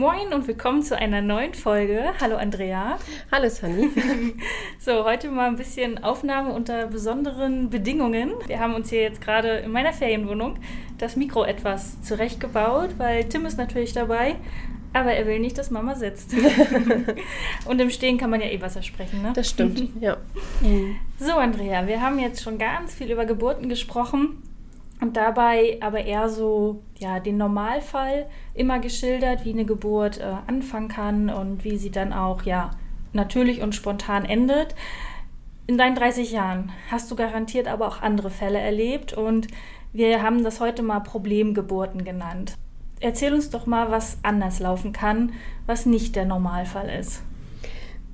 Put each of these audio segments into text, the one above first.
Moin und willkommen zu einer neuen Folge. Hallo Andrea. Hallo Sunny. So, heute mal ein bisschen Aufnahme unter besonderen Bedingungen. Wir haben uns hier jetzt gerade in meiner Ferienwohnung das Mikro etwas zurechtgebaut, weil Tim ist natürlich dabei, aber er will nicht, dass Mama sitzt. Und im Stehen kann man ja eh Wasser sprechen, ne? Das stimmt, ja. So, Andrea, wir haben jetzt schon ganz viel über Geburten gesprochen und dabei aber eher so ja, den Normalfall immer geschildert, wie eine Geburt äh, anfangen kann und wie sie dann auch ja natürlich und spontan endet. In deinen 30 Jahren hast du garantiert aber auch andere Fälle erlebt und wir haben das heute mal Problemgeburten genannt. Erzähl uns doch mal, was anders laufen kann, was nicht der Normalfall ist.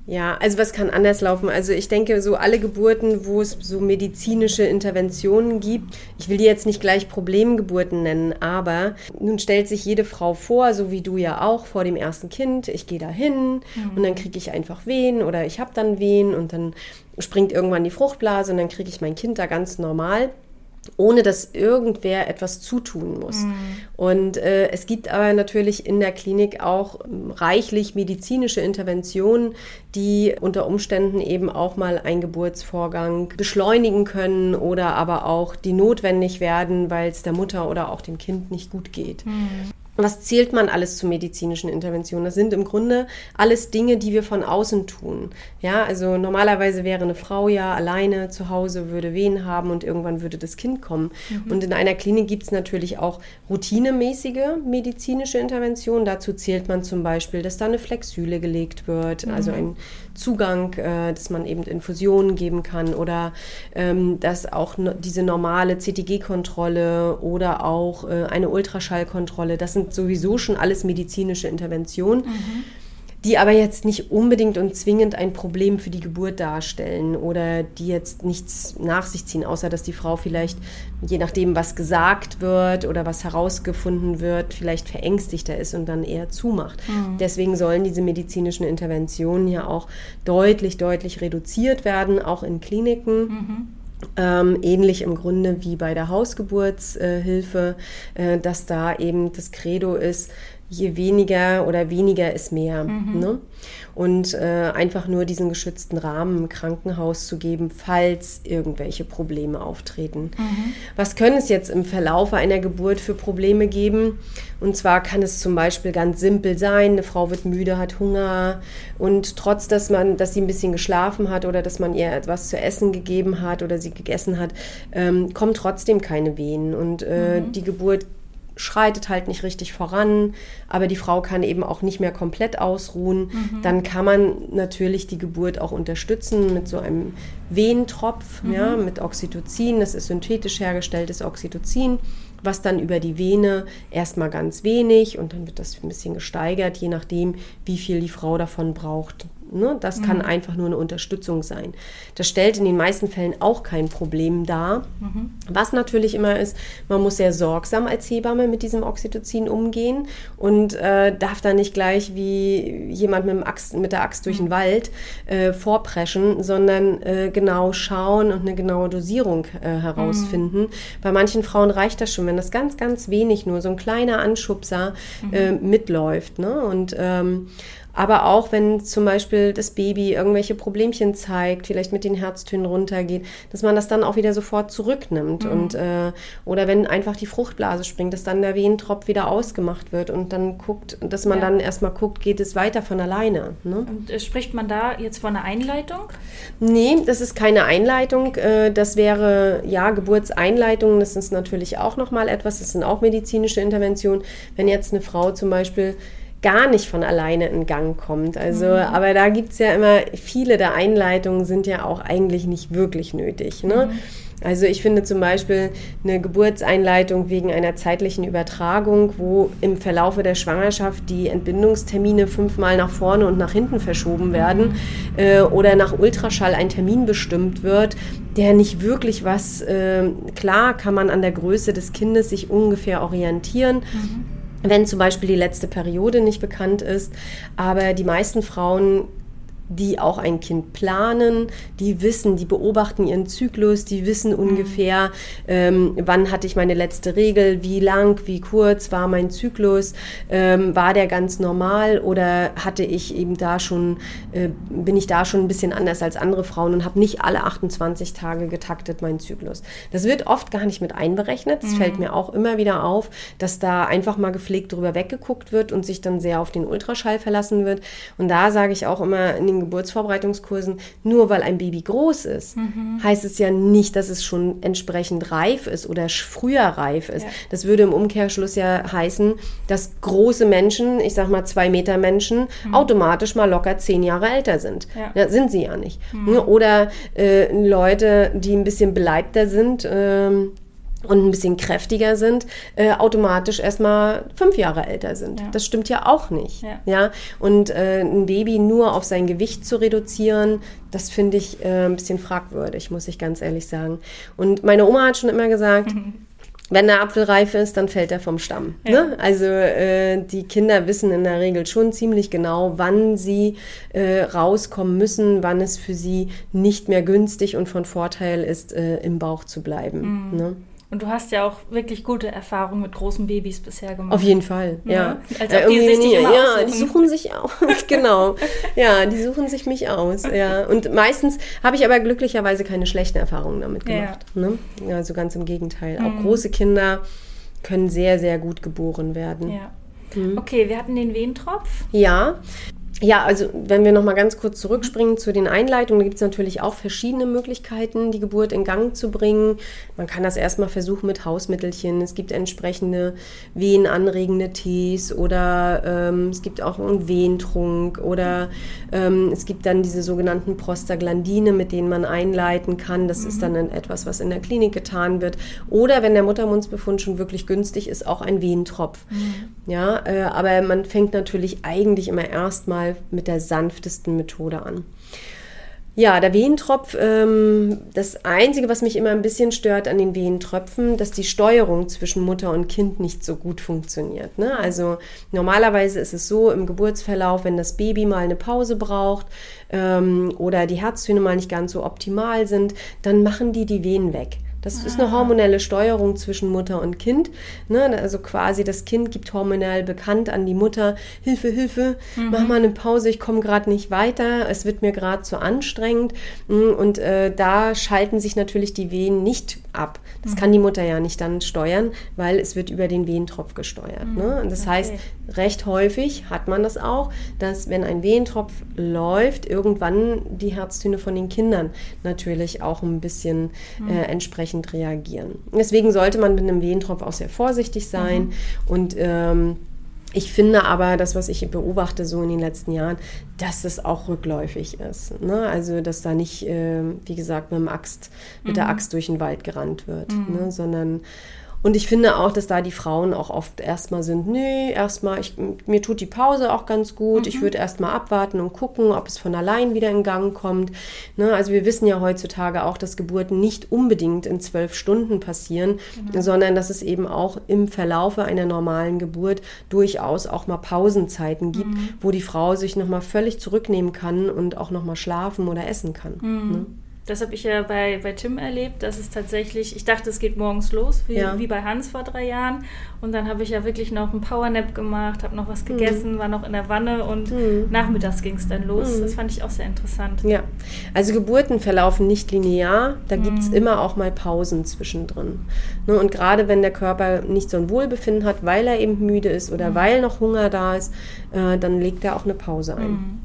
Ja, also was kann anders laufen? Also ich denke, so alle Geburten, wo es so medizinische Interventionen gibt, ich will die jetzt nicht gleich Problemgeburten nennen, aber nun stellt sich jede Frau vor, so wie du ja auch, vor dem ersten Kind, ich gehe da hin und dann kriege ich einfach Wehen oder ich habe dann Wehen und dann springt irgendwann die Fruchtblase und dann kriege ich mein Kind da ganz normal ohne dass irgendwer etwas zutun muss. Und äh, es gibt aber natürlich in der Klinik auch ähm, reichlich medizinische Interventionen, die unter Umständen eben auch mal einen Geburtsvorgang beschleunigen können oder aber auch die notwendig werden, weil es der Mutter oder auch dem Kind nicht gut geht. Was zählt man alles zu medizinischen Interventionen? Das sind im Grunde alles Dinge, die wir von außen tun. Ja, also normalerweise wäre eine Frau ja alleine zu Hause, würde Wehen haben und irgendwann würde das Kind kommen. Und in einer Klinik gibt es natürlich auch routinemäßige medizinische Interventionen. Dazu zählt man zum Beispiel, dass da eine Flexüle gelegt wird, also ein Zugang, äh, dass man eben Infusionen geben kann oder ähm, dass auch no diese normale CTG-Kontrolle oder auch äh, eine Ultraschallkontrolle, das sind sowieso schon alles medizinische Interventionen, die aber jetzt nicht unbedingt und zwingend ein Problem für die Geburt darstellen oder die jetzt nichts nach sich ziehen, außer dass die Frau vielleicht, je nachdem, was gesagt wird oder was herausgefunden wird, vielleicht verängstigter ist und dann eher zumacht. Deswegen sollen diese medizinischen Interventionen ja auch deutlich, deutlich reduziert werden, auch in Kliniken. Ähm, ähnlich im Grunde wie bei der Hausgeburtshilfe, äh, dass da eben das Credo ist, je weniger oder weniger ist mehr. Ne? Und äh, einfach nur diesen geschützten Rahmen im Krankenhaus zu geben, falls irgendwelche Probleme auftreten. Was können es jetzt im Verlauf einer Geburt für Probleme geben? Und zwar kann es zum Beispiel ganz simpel sein, eine Frau wird müde, hat Hunger und trotz, dass man, dass sie ein bisschen geschlafen hat oder dass man ihr etwas zu essen gegeben hat oder sie gegessen hat, ähm, kommen trotzdem keine Wehen. Und äh, die Geburt schreitet halt nicht richtig voran, aber die Frau kann eben auch nicht mehr komplett ausruhen, dann kann man natürlich die Geburt auch unterstützen mit so einem Wehentropf, ja, mit Oxytocin, das ist synthetisch hergestelltes Oxytocin, was dann über die Vene erstmal ganz wenig und dann wird das ein bisschen gesteigert, je nachdem, wie viel die Frau davon braucht. Ne? Das kann einfach nur eine Unterstützung sein. Das stellt in den meisten Fällen auch kein Problem dar. Was natürlich immer ist, man muss sehr sorgsam als Hebamme mit diesem Oxytocin umgehen und äh, darf da nicht gleich wie jemand mit, Axt, mit der Axt durch den Wald äh, vorpreschen, sondern äh, genau schauen und eine genaue Dosierung äh, herausfinden. Bei manchen Frauen reicht das schon, wenn das ganz, ganz wenig nur so ein kleiner Anschubser äh, mitläuft. Ne? Und ähm, aber auch wenn zum Beispiel das Baby irgendwelche Problemchen zeigt, vielleicht mit den Herztönen runtergeht, dass man das dann auch wieder sofort zurücknimmt. Und, äh, oder wenn einfach die Fruchtblase springt, dass dann der Wehentropf wieder ausgemacht wird und dann guckt, dass man Ja. dann erstmal guckt, geht es weiter von alleine. Ne? Und äh, spricht man da jetzt von einer Einleitung? Nee, das ist keine Einleitung. Äh, Das wäre, ja, Geburtseinleitung, das ist natürlich auch nochmal etwas, das sind auch medizinische Interventionen. Wenn jetzt eine Frau zum Beispiel gar nicht von alleine in Gang kommt. Also, aber da gibt es ja immer, viele der Einleitungen sind ja auch eigentlich nicht wirklich nötig. Ne? Also ich finde zum Beispiel eine Geburtseinleitung wegen einer zeitlichen Übertragung, wo im Verlaufe der Schwangerschaft die Entbindungstermine fünfmal nach vorne und nach hinten verschoben werden äh, oder nach Ultraschall ein Termin bestimmt wird, der nicht wirklich was, äh, klar kann man an der Größe des Kindes sich ungefähr orientieren. Mhm wenn zum Beispiel die letzte Periode nicht bekannt ist. Aber die meisten Frauen die auch ein Kind planen, die wissen, die beobachten ihren Zyklus, die wissen mhm. ungefähr, ähm, wann hatte ich meine letzte Regel, wie lang, wie kurz war mein Zyklus, ähm, war der ganz normal oder hatte ich eben da schon, äh, bin ich da schon ein bisschen anders als andere Frauen und habe nicht alle 28 Tage getaktet meinen Zyklus. Das wird oft gar nicht mit einberechnet. Es mhm. fällt mir auch immer wieder auf, dass da einfach mal gepflegt drüber weggeguckt wird und sich dann sehr auf den Ultraschall verlassen wird. Und da sage ich auch immer in den Geburtsvorbereitungskursen, nur weil ein Baby groß ist, mhm. heißt es ja nicht, dass es schon entsprechend reif ist oder früher reif ist. Ja. Das würde im Umkehrschluss ja heißen, dass große Menschen, ich sag mal zwei Meter Menschen, mhm. automatisch mal locker zehn Jahre älter sind. Ja. ja sind sie ja nicht. Mhm. Oder äh, Leute, die ein bisschen beleibter sind, ähm, und ein bisschen kräftiger sind, äh, automatisch erstmal fünf Jahre älter sind. Ja. Das stimmt ja auch nicht. Ja. ja? Und äh, ein Baby nur auf sein Gewicht zu reduzieren, das finde ich äh, ein bisschen fragwürdig, muss ich ganz ehrlich sagen. Und meine Oma hat schon immer gesagt, wenn der Apfel reif ist, dann fällt er vom Stamm. Ja. Ne? Also äh, die Kinder wissen in der Regel schon ziemlich genau, wann sie äh, rauskommen müssen, wann es für sie nicht mehr günstig und von Vorteil ist, äh, im Bauch zu bleiben. Mhm. Ne? Und du hast ja auch wirklich gute Erfahrungen mit großen Babys bisher gemacht. Auf jeden Fall, ja. ja. Als ob die sich immer ja, aussuchen. die suchen sich aus, genau. Ja, die suchen sich mich aus, ja. Und meistens habe ich aber glücklicherweise keine schlechten Erfahrungen damit gemacht. Ja. Ne? Also ganz im Gegenteil. Auch mhm. große Kinder können sehr, sehr gut geboren werden. Ja. Mhm. Okay, wir hatten den Wehentropf. Ja, ja, also wenn wir noch mal ganz kurz zurückspringen zu den Einleitungen, da gibt es natürlich auch verschiedene Möglichkeiten, die Geburt in Gang zu bringen. Man kann das erstmal versuchen mit Hausmittelchen. Es gibt entsprechende wehenanregende Tees oder ähm, es gibt auch einen Wehentrunk oder ähm, es gibt dann diese sogenannten Prostaglandine, mit denen man einleiten kann. Das mhm. ist dann etwas, was in der Klinik getan wird. Oder wenn der Muttermundsbefund schon wirklich günstig ist, auch ein Wehentropf. Mhm. Ja, äh, aber man fängt natürlich eigentlich immer erstmal mit der sanftesten Methode an. Ja, der Wehentropf, ähm, das Einzige, was mich immer ein bisschen stört an den Wehentröpfen, dass die Steuerung zwischen Mutter und Kind nicht so gut funktioniert. Ne? Also normalerweise ist es so im Geburtsverlauf, wenn das Baby mal eine Pause braucht ähm, oder die Herztöne mal nicht ganz so optimal sind, dann machen die die Wehen weg. Das ah. ist eine hormonelle Steuerung zwischen Mutter und Kind. Ne? Also quasi das Kind gibt hormonell bekannt an die Mutter, Hilfe, Hilfe, mhm. mach mal eine Pause, ich komme gerade nicht weiter, es wird mir gerade zu anstrengend. Mm, und äh, da schalten sich natürlich die Wehen nicht ab. Das mhm. kann die Mutter ja nicht dann steuern, weil es wird über den Wehentropf gesteuert. Mhm. Ne? Und das okay. heißt, recht häufig hat man das auch, dass wenn ein Wehentropf läuft, irgendwann die Herztöne von den Kindern natürlich auch ein bisschen mhm. äh, entsprechend reagieren. Deswegen sollte man mit einem Wehentropf auch sehr vorsichtig sein mhm. und ähm, ich finde aber, das, was ich beobachte so in den letzten Jahren, dass es auch rückläufig ist. Ne? Also, dass da nicht, äh, wie gesagt, mit, dem Axt, mit mhm. der Axt durch den Wald gerannt wird, mhm. ne? sondern und ich finde auch, dass da die Frauen auch oft erstmal sind, nee, erstmal, mir tut die Pause auch ganz gut. Mhm. Ich würde erstmal abwarten und gucken, ob es von allein wieder in Gang kommt. Ne, also wir wissen ja heutzutage auch, dass Geburten nicht unbedingt in zwölf Stunden passieren, genau. sondern dass es eben auch im Verlaufe einer normalen Geburt durchaus auch mal Pausenzeiten gibt, mhm. wo die Frau sich nochmal völlig zurücknehmen kann und auch nochmal schlafen oder essen kann. Mhm. Ne? Das habe ich ja bei, bei Tim erlebt. Das ist tatsächlich, ich dachte, es geht morgens los, wie, ja. wie bei Hans vor drei Jahren. Und dann habe ich ja wirklich noch einen Powernap gemacht, habe noch was mhm. gegessen, mhm. war noch in der Wanne und mhm. nachmittags ging es dann los. Mhm. Das fand ich auch sehr interessant. Ja, also Geburten verlaufen nicht linear. Da gibt es mhm. immer auch mal Pausen zwischendrin. Ne, und gerade wenn der Körper nicht so ein Wohlbefinden hat, weil er eben müde ist oder mhm. weil noch Hunger da ist, äh, dann legt er auch eine Pause ein.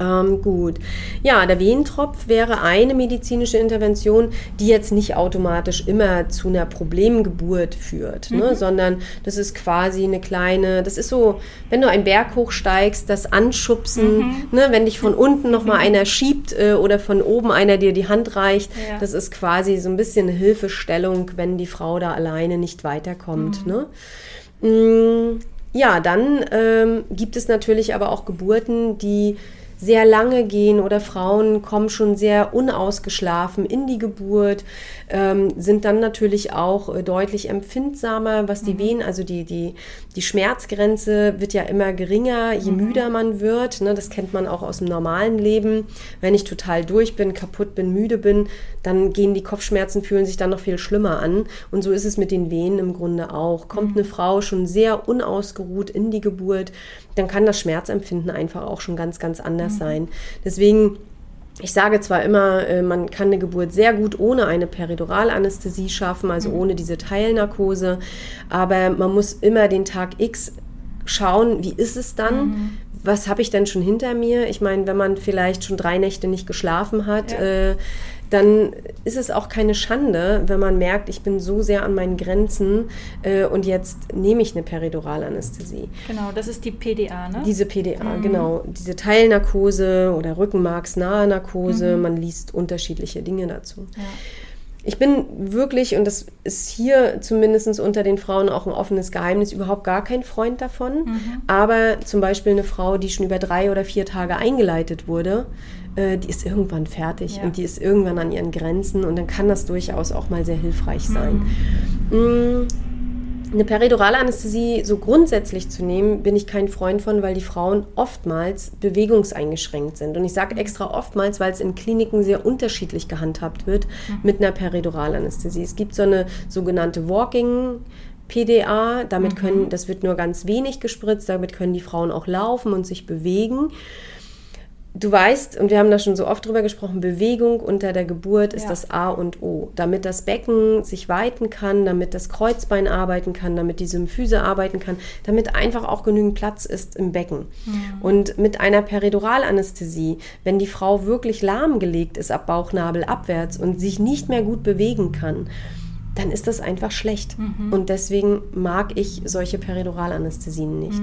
Ähm, gut. Ja, der Wehentropf wäre eine medizinische Intervention, die jetzt nicht automatisch immer zu einer Problemgeburt führt, ne? sondern das ist quasi eine kleine, das ist so, wenn du einen Berg hochsteigst, das Anschubsen, ne? wenn dich von unten nochmal einer schiebt äh, oder von oben einer dir die Hand reicht, Ja. das ist quasi so ein bisschen eine Hilfestellung, wenn die Frau da alleine nicht weiterkommt. Ne? Mm, Ja, dann ähm, gibt es natürlich aber auch Geburten, die sehr lange gehen oder Frauen kommen schon sehr unausgeschlafen in die Geburt, ähm, sind dann natürlich auch äh, deutlich empfindsamer, was die Wehen, also die, die, die Schmerzgrenze wird ja immer geringer, je müder man wird. Ne, das kennt man auch aus dem normalen Leben. Wenn ich total durch bin, kaputt bin, müde bin, dann gehen die Kopfschmerzen, fühlen sich dann noch viel schlimmer an. Und so ist es mit den Wehen im Grunde auch. Kommt eine Frau schon sehr unausgeruht in die Geburt, dann kann das Schmerzempfinden einfach auch schon ganz, ganz anders sein. Deswegen ich sage zwar immer, äh, man kann eine Geburt sehr gut ohne eine Periduralanästhesie schaffen, also ohne diese Teilnarkose, aber man muss immer den Tag X schauen, wie ist es dann? Was habe ich denn schon hinter mir? Ich meine, wenn man vielleicht schon drei Nächte nicht geschlafen hat, Ja. äh, dann ist es auch keine Schande, wenn man merkt, ich bin so sehr an meinen Grenzen äh, und jetzt nehme ich eine Periduralanästhesie. Genau, das ist die PDA, ne? Diese PDA, genau. Diese Teilnarkose oder rückenmarksnahe Narkose, man liest unterschiedliche Dinge dazu. Ja. Ich bin wirklich, und das ist hier zumindest unter den Frauen auch ein offenes Geheimnis, überhaupt gar kein Freund davon. Aber zum Beispiel eine Frau, die schon über drei oder vier Tage eingeleitet wurde, äh, die ist irgendwann fertig Ja. und die ist irgendwann an ihren Grenzen und dann kann das durchaus auch mal sehr hilfreich sein. Mm, Eine peridurale Anästhesie so grundsätzlich zu nehmen, bin ich kein Freund von, weil die Frauen oftmals bewegungseingeschränkt sind. Und ich sage extra oftmals, weil es in Kliniken sehr unterschiedlich gehandhabt wird mit einer Periduralanästhesie. Es gibt so eine sogenannte Walking PDA, damit können, das wird nur ganz wenig gespritzt, damit können die Frauen auch laufen und sich bewegen. Du weißt, und wir haben da schon so oft drüber gesprochen, Bewegung unter der Geburt ist Ja. das A und O. Damit das Becken sich weiten kann, damit das Kreuzbein arbeiten kann, damit die Symphyse arbeiten kann, damit einfach auch genügend Platz ist im Becken. Und mit einer Periduralanästhesie, wenn die Frau wirklich lahmgelegt ist ab Bauchnabel abwärts und sich nicht mehr gut bewegen kann, dann ist das einfach schlecht. Und deswegen mag ich solche Periduralanästhesien nicht.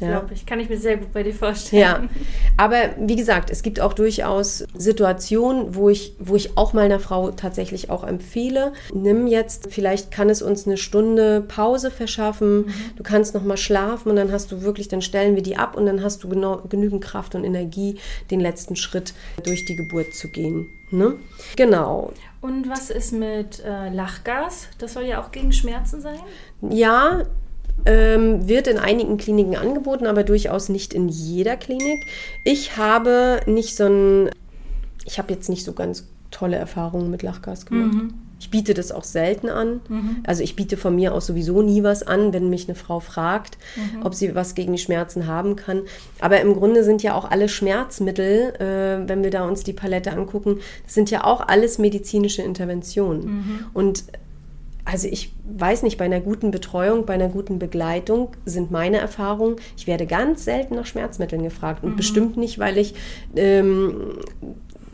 Ja. Glaube ich. Kann ich mir sehr gut bei dir vorstellen. Ja, aber wie gesagt, es gibt auch durchaus Situationen, wo ich, wo ich auch mal einer Frau tatsächlich auch empfehle, nimm jetzt, vielleicht kann es uns eine Stunde Pause verschaffen, du kannst noch mal schlafen und dann hast du wirklich, dann stellen wir die ab und dann hast du genau, genügend Kraft und Energie, den letzten Schritt durch die Geburt zu gehen. Ne? Genau. Und was ist mit äh, Lachgas? Das soll ja auch gegen Schmerzen sein. Ja, ähm, wird in einigen Kliniken angeboten, aber durchaus nicht in jeder Klinik. Ich habe nicht so ein, ich habe jetzt nicht so ganz tolle Erfahrungen mit Lachgas gemacht. Ich biete das auch selten an. Also ich biete von mir aus sowieso nie was an, wenn mich eine Frau fragt, ob sie was gegen die Schmerzen haben kann. Aber im Grunde sind ja auch alle Schmerzmittel, äh, wenn wir da uns die Palette angucken, das sind ja auch alles medizinische Interventionen. Und also ich weiß nicht, bei einer guten Betreuung, bei einer guten Begleitung sind meine Erfahrungen, ich werde ganz selten nach Schmerzmitteln gefragt. Und bestimmt nicht, weil ich, ähm,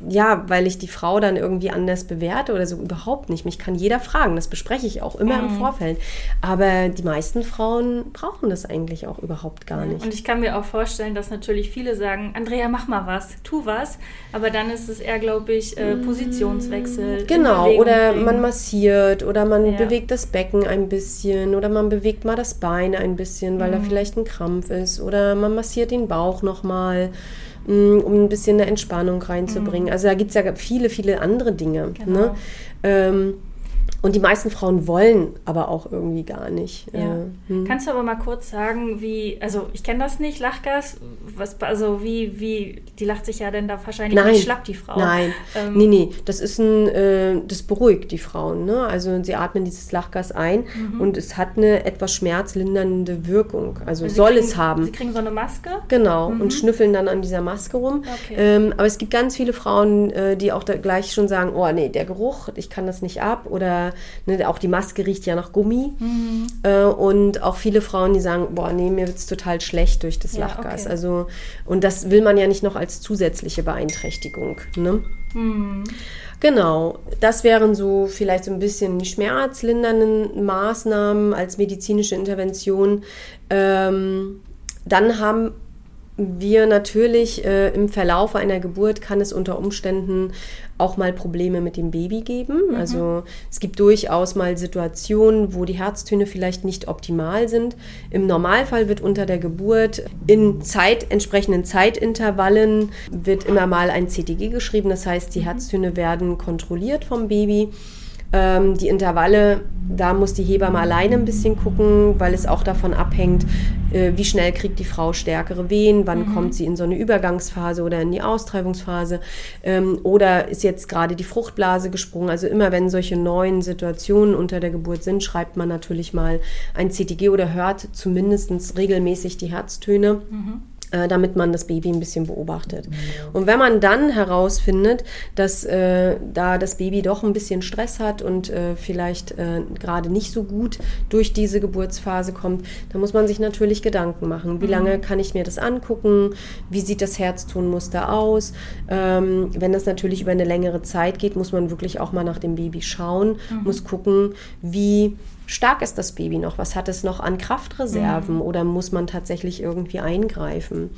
ja, weil ich die Frau dann irgendwie anders bewerte oder so, überhaupt nicht. Mich kann jeder fragen, das bespreche ich auch immer im Vorfeld. Aber die meisten Frauen brauchen das eigentlich auch überhaupt gar nicht. Und ich kann mir auch vorstellen, dass natürlich viele sagen, Andrea, mach mal was, tu was. Aber dann ist es eher, glaube ich, äh, Positionswechsel. in Genau, oder bringen. man massiert oder man Ja. bewegt das Becken ein bisschen oder man bewegt mal das Bein ein bisschen, weil Mhm. da vielleicht ein Krampf ist oder man massiert den Bauch nochmal, um ein bisschen eine Entspannung reinzubringen. Also da gibt es ja viele, viele andere Dinge. Mhm. Genau. Ne? Ähm, und die meisten Frauen wollen aber auch irgendwie gar nicht. Ja. Hm. Kannst du aber mal kurz sagen, wie, also ich kenne das nicht, Lachgas, was, also wie, wie, die lacht sich ja denn da wahrscheinlich Nein. nicht schlapp, die Frau. Nein, Ähm, nee, nee, das ist ein, äh, das beruhigt die Frauen. Ne? Also sie atmen dieses Lachgas ein und es hat eine etwas schmerzlindernde Wirkung. Also Mhm. sie soll kriegen, es haben. Sie kriegen so eine Maske. Genau, und schnüffeln dann an dieser Maske rum. Okay. Ähm, aber es gibt ganz viele Frauen, äh, die auch da gleich schon sagen, oh nee, der Geruch, ich kann das nicht ab. Oder ne, auch die Maske riecht ja nach Gummi. Äh, und auch viele Frauen, die sagen, boah, nee, mir wird es total schlecht durch das Ja, Lachgas. okay. Also und das will man ja nicht noch als zusätzliche Beeinträchtigung. Ne? Genau, das wären so vielleicht so ein bisschen die schmerzlindernden Maßnahmen als medizinische Intervention. Ähm, dann haben wir natürlich äh, im Verlauf einer Geburt kann es unter Umständen auch mal Probleme mit dem Baby geben. Also es gibt durchaus mal Situationen, wo die Herztöne vielleicht nicht optimal sind. Im Normalfall wird unter der Geburt in Zeit, entsprechenden Zeitintervallen wird immer mal ein CTG geschrieben. Das heißt, die Herztöne werden kontrolliert vom Baby. Ähm, die Intervalle, da muss die Hebamme alleine ein bisschen gucken, weil es auch davon abhängt, äh, wie schnell kriegt die Frau stärkere Wehen, wann kommt sie in so eine Übergangsphase oder in die Austreibungsphase. Ähm, oder ist jetzt gerade die Fruchtblase gesprungen. Also immer wenn solche neuen Situationen unter der Geburt sind, schreibt man natürlich mal ein CTG oder hört zumindest regelmäßig die Herztöne äh, damit man das Baby ein bisschen beobachtet. Und wenn man dann herausfindet, dass äh, da das Baby doch ein bisschen Stress hat und äh, vielleicht äh, gerade nicht so gut durch diese Geburtsphase kommt, dann muss man sich natürlich Gedanken machen. Wie lange kann ich mir das angucken? Wie sieht das Herztonmuster aus? Ähm, wenn das natürlich über eine längere Zeit geht, muss man wirklich auch mal nach dem Baby schauen, muss gucken, wie stark ist das Baby noch? Was hat es noch an Kraftreserven oder muss man tatsächlich irgendwie eingreifen?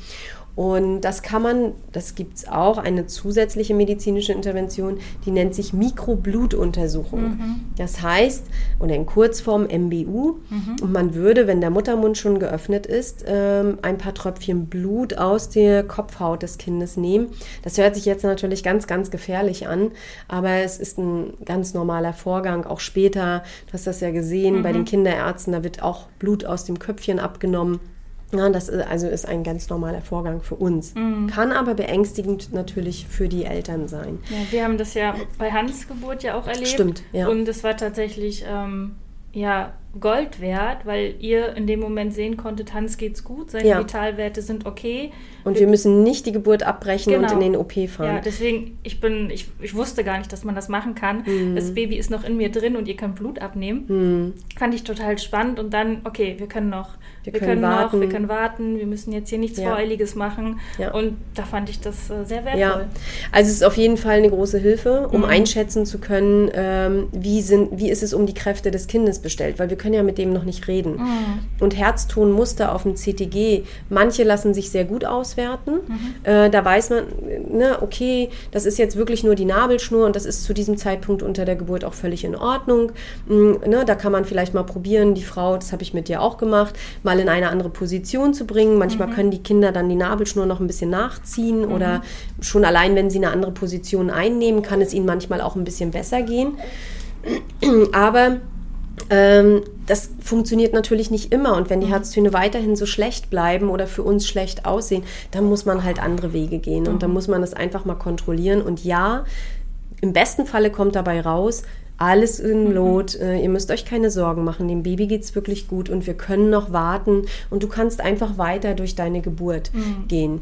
Und das kann man, das gibt es auch, eine zusätzliche medizinische Intervention, die nennt sich Mikroblutuntersuchung. Das heißt, oder in Kurzform MBU, und man würde, wenn der Muttermund schon geöffnet ist, ähm, ein paar Tröpfchen Blut aus der Kopfhaut des Kindes nehmen. Das hört sich jetzt natürlich ganz, ganz gefährlich an, aber es ist ein ganz normaler Vorgang. Auch später, du hast das ja gesehen, bei den Kinderärzten, da wird auch Blut aus dem Köpfchen abgenommen. Ja, das ist, also ist ein ganz normaler Vorgang für uns. Kann aber beängstigend natürlich für die Eltern sein. Ja, wir haben das ja bei Hans Geburt ja auch erlebt. Stimmt, ja. Und es war tatsächlich ähm, ja, Gold wert, weil ihr in dem Moment sehen konntet, Hans geht's gut, seine Ja. Vitalwerte sind okay. Und wir müssen nicht die Geburt abbrechen und Genau. in den OP fahren. Ja, deswegen, ich bin, ich, ich wusste gar nicht, dass man das machen kann. Mhm. Das Baby ist noch in mir drin und ihr könnt Blut abnehmen. Fand ich total spannend und dann, okay, wir können noch, Wir wir, können können, noch, warten. wir können warten, wir müssen jetzt hier nichts Ja. Voreiliges machen. Ja. Und da fand ich das äh, sehr wertvoll. Ja, also es ist auf jeden Fall eine große Hilfe, um Mhm. einschätzen zu können, ähm, wie, sind, wie ist es um die Kräfte des Kindes bestellt, weil wir können ja mit dem noch nicht reden. Mhm. Und Herztonmuster auf dem CTG, manche lassen sich sehr gut auswerten. Mhm. Äh, da weiß man, ne, okay, das ist jetzt wirklich nur die Nabelschnur und das ist zu diesem Zeitpunkt unter der Geburt auch völlig in Ordnung. Mm, ne, da kann man vielleicht mal probieren, die Frau, das habe ich mit dir auch gemacht, mal in eine andere Position zu bringen. Manchmal können die Kinder dann die Nabelschnur noch ein bisschen nachziehen oder schon allein, wenn sie eine andere Position einnehmen, kann es ihnen manchmal auch ein bisschen besser gehen. Aber ähm, das funktioniert natürlich nicht immer. Und wenn die Herztöne weiterhin so schlecht bleiben oder für uns schlecht aussehen, dann muss man halt andere Wege gehen. Und dann muss man das einfach mal kontrollieren. Und ja, im besten Falle kommt dabei raus, alles in Lot, äh, ihr müsst euch keine Sorgen machen, dem Baby geht es wirklich gut und wir können noch warten und du kannst einfach weiter durch deine Geburt gehen.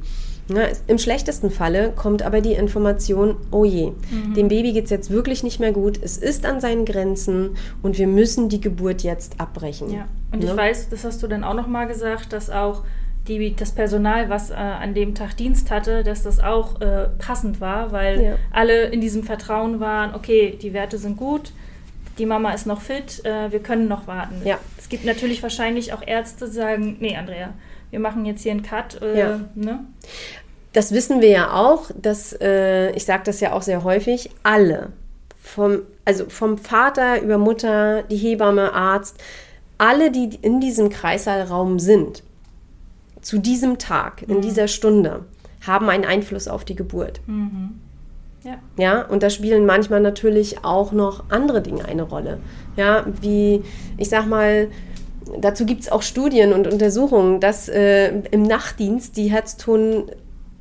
Ja, es- Im schlechtesten Falle kommt aber die Information, oh je, dem Baby geht es jetzt wirklich nicht mehr gut, es ist an seinen Grenzen und wir müssen die Geburt jetzt abbrechen. Ja, und Ne? ich weiß, das hast du dann auch nochmal gesagt, dass auch die, das Personal, was äh, an dem Tag Dienst hatte, dass das auch äh, passend war, weil Ja. alle in diesem Vertrauen waren, okay, die Werte sind gut, die Mama ist noch fit, äh, wir können noch warten. Ja. Es gibt natürlich wahrscheinlich auch Ärzte, die sagen, nee, Andrea, wir machen jetzt hier einen Cut. Äh, Ja. ne? Das wissen wir ja auch, dass, äh, ich sage das ja auch sehr häufig, alle, vom, also vom Vater über Mutter, die Hebamme, Arzt, alle, die in diesem Kreissaalraum sind, zu diesem Tag, in dieser Stunde, haben einen Einfluss auf die Geburt. Ja. Ja, und da spielen manchmal natürlich auch noch andere Dinge eine Rolle. Ja, wie, ich sag mal, dazu gibt es auch Studien und Untersuchungen, dass äh, im Nachtdienst die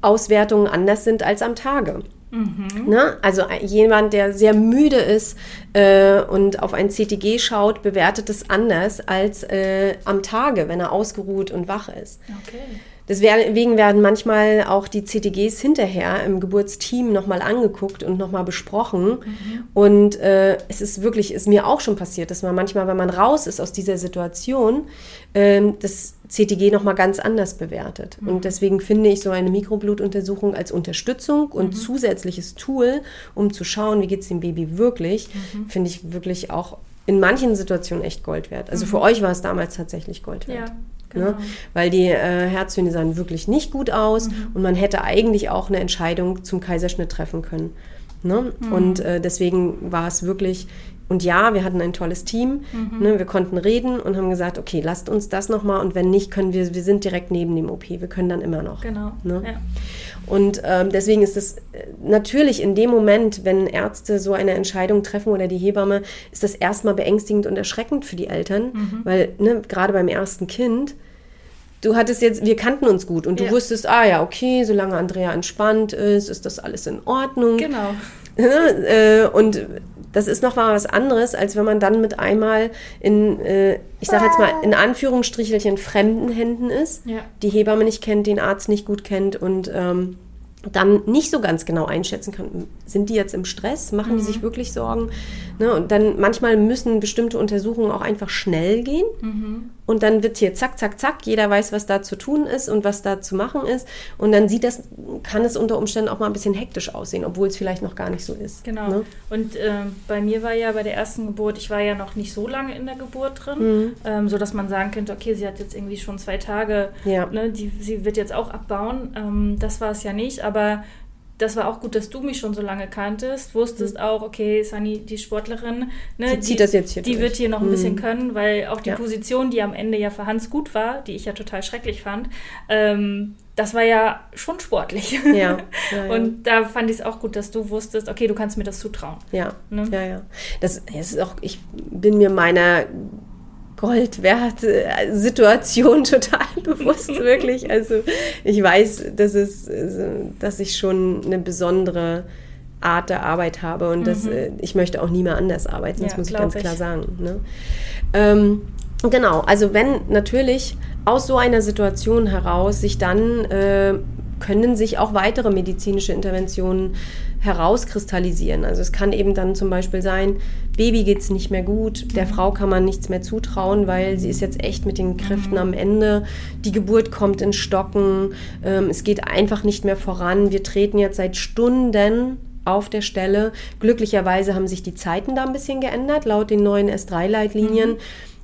Herztonauswertungen anders sind als am Tage. Ne? Also ein- jemand, der sehr müde ist äh, und auf ein CTG schaut, bewertet es anders als äh, am Tage, wenn er ausgeruht und wach ist. Okay. Deswegen werden manchmal auch die CTGs hinterher im Geburtsteam nochmal angeguckt und nochmal besprochen. Mhm. Und äh, es ist wirklich, ist mir auch schon passiert, dass man manchmal, wenn man raus ist aus dieser Situation, äh, das CTG nochmal ganz anders bewertet. Mhm. Und deswegen finde ich so eine Mikroblutuntersuchung als Unterstützung und mhm. zusätzliches Tool, um zu schauen, wie geht es dem Baby wirklich, mhm. finde ich wirklich auch in manchen Situationen echt Gold wert. Also für mhm. euch war es damals tatsächlich Gold wert. Ja. Ne? Genau. Ne? Weil die äh, Herzhöhne sahen wirklich nicht gut aus mhm. und man hätte eigentlich auch eine Entscheidung zum Kaiserschnitt treffen können. Ne? Mhm. Und äh, deswegen war es wirklich, und ja, wir hatten ein tolles Team, mhm. ne? wir konnten reden und haben gesagt, okay, lasst uns das nochmal und wenn nicht, können wir, wir sind direkt neben dem OP, wir können dann immer noch. Genau. Ne? Ja. Und ähm, deswegen ist es äh, natürlich in dem Moment, wenn Ärzte so eine Entscheidung treffen oder die Hebamme, ist das erstmal beängstigend und erschreckend für die Eltern, mhm. weil ne, gerade beim ersten Kind, du hattest jetzt, wir kannten uns gut und du ja. wusstest, ah ja, okay, solange Andrea entspannt ist, ist das alles in Ordnung. Genau. Äh, und das ist noch mal was anderes, als wenn man dann mit einmal in, äh, ich sage jetzt mal in Anführungsstrichelchen, fremden Händen ist, ja. die Hebamme nicht kennt, den Arzt nicht gut kennt und ähm, dann nicht so ganz genau einschätzen kann, sind die jetzt im Stress, machen mhm. die sich wirklich Sorgen? Ne? Und dann manchmal müssen bestimmte Untersuchungen auch einfach schnell gehen. Mhm. Und dann wird hier zack, zack, zack, jeder weiß, was da zu tun ist und was da zu machen ist. Und dann sieht das, kann es unter Umständen auch mal ein bisschen hektisch aussehen, obwohl es vielleicht noch gar nicht so ist. Genau. Ne? Und äh, bei mir war ja bei der ersten Geburt, ich war ja noch nicht so lange in der Geburt drin, mhm. ähm, sodass man sagen könnte, okay, sie hat jetzt irgendwie schon zwei Tage, ja. ne, die, sie wird jetzt auch abbauen. Ähm, das war es ja nicht, aber das war auch gut, dass du mich schon so lange kanntest, wusstest mhm. auch, okay, Sunny, die Sportlerin, ne, die, zieht das jetzt hier die durch. wird hier noch ein mhm. bisschen können, weil auch die ja. Position, die am Ende ja für Hans gut war, die ich ja total schrecklich fand, ähm, das war ja schon sportlich. Ja. ja, ja. Und da fand ich es auch gut, dass du wusstest, okay, du kannst mir das zutrauen. Ja, ne? ja, ja. Das, das ist auch, ich bin mir meiner Gold wert äh, Situation total bewusst, wirklich. Also ich weiß, dass, es, dass ich schon eine besondere Art der Arbeit habe und mhm. dass, äh, ich möchte auch nie mehr anders arbeiten, das ja, muss ich ganz ich. klar sagen. Ne? Ähm, genau, also wenn natürlich aus so einer Situation heraus sich dann äh, können sich auch weitere medizinische Interventionen herauskristallisieren. Also es kann eben dann zum Beispiel sein, Baby geht es nicht mehr gut, der mhm. Frau kann man nichts mehr zutrauen, weil sie ist jetzt echt mit den Kräften mhm. am Ende. Die Geburt kommt in Stocken, ähm, es geht einfach nicht mehr voran. Wir treten jetzt seit Stunden auf der Stelle. Glücklicherweise haben sich die Zeiten da ein bisschen geändert, laut den neuen S3-Leitlinien. Mhm.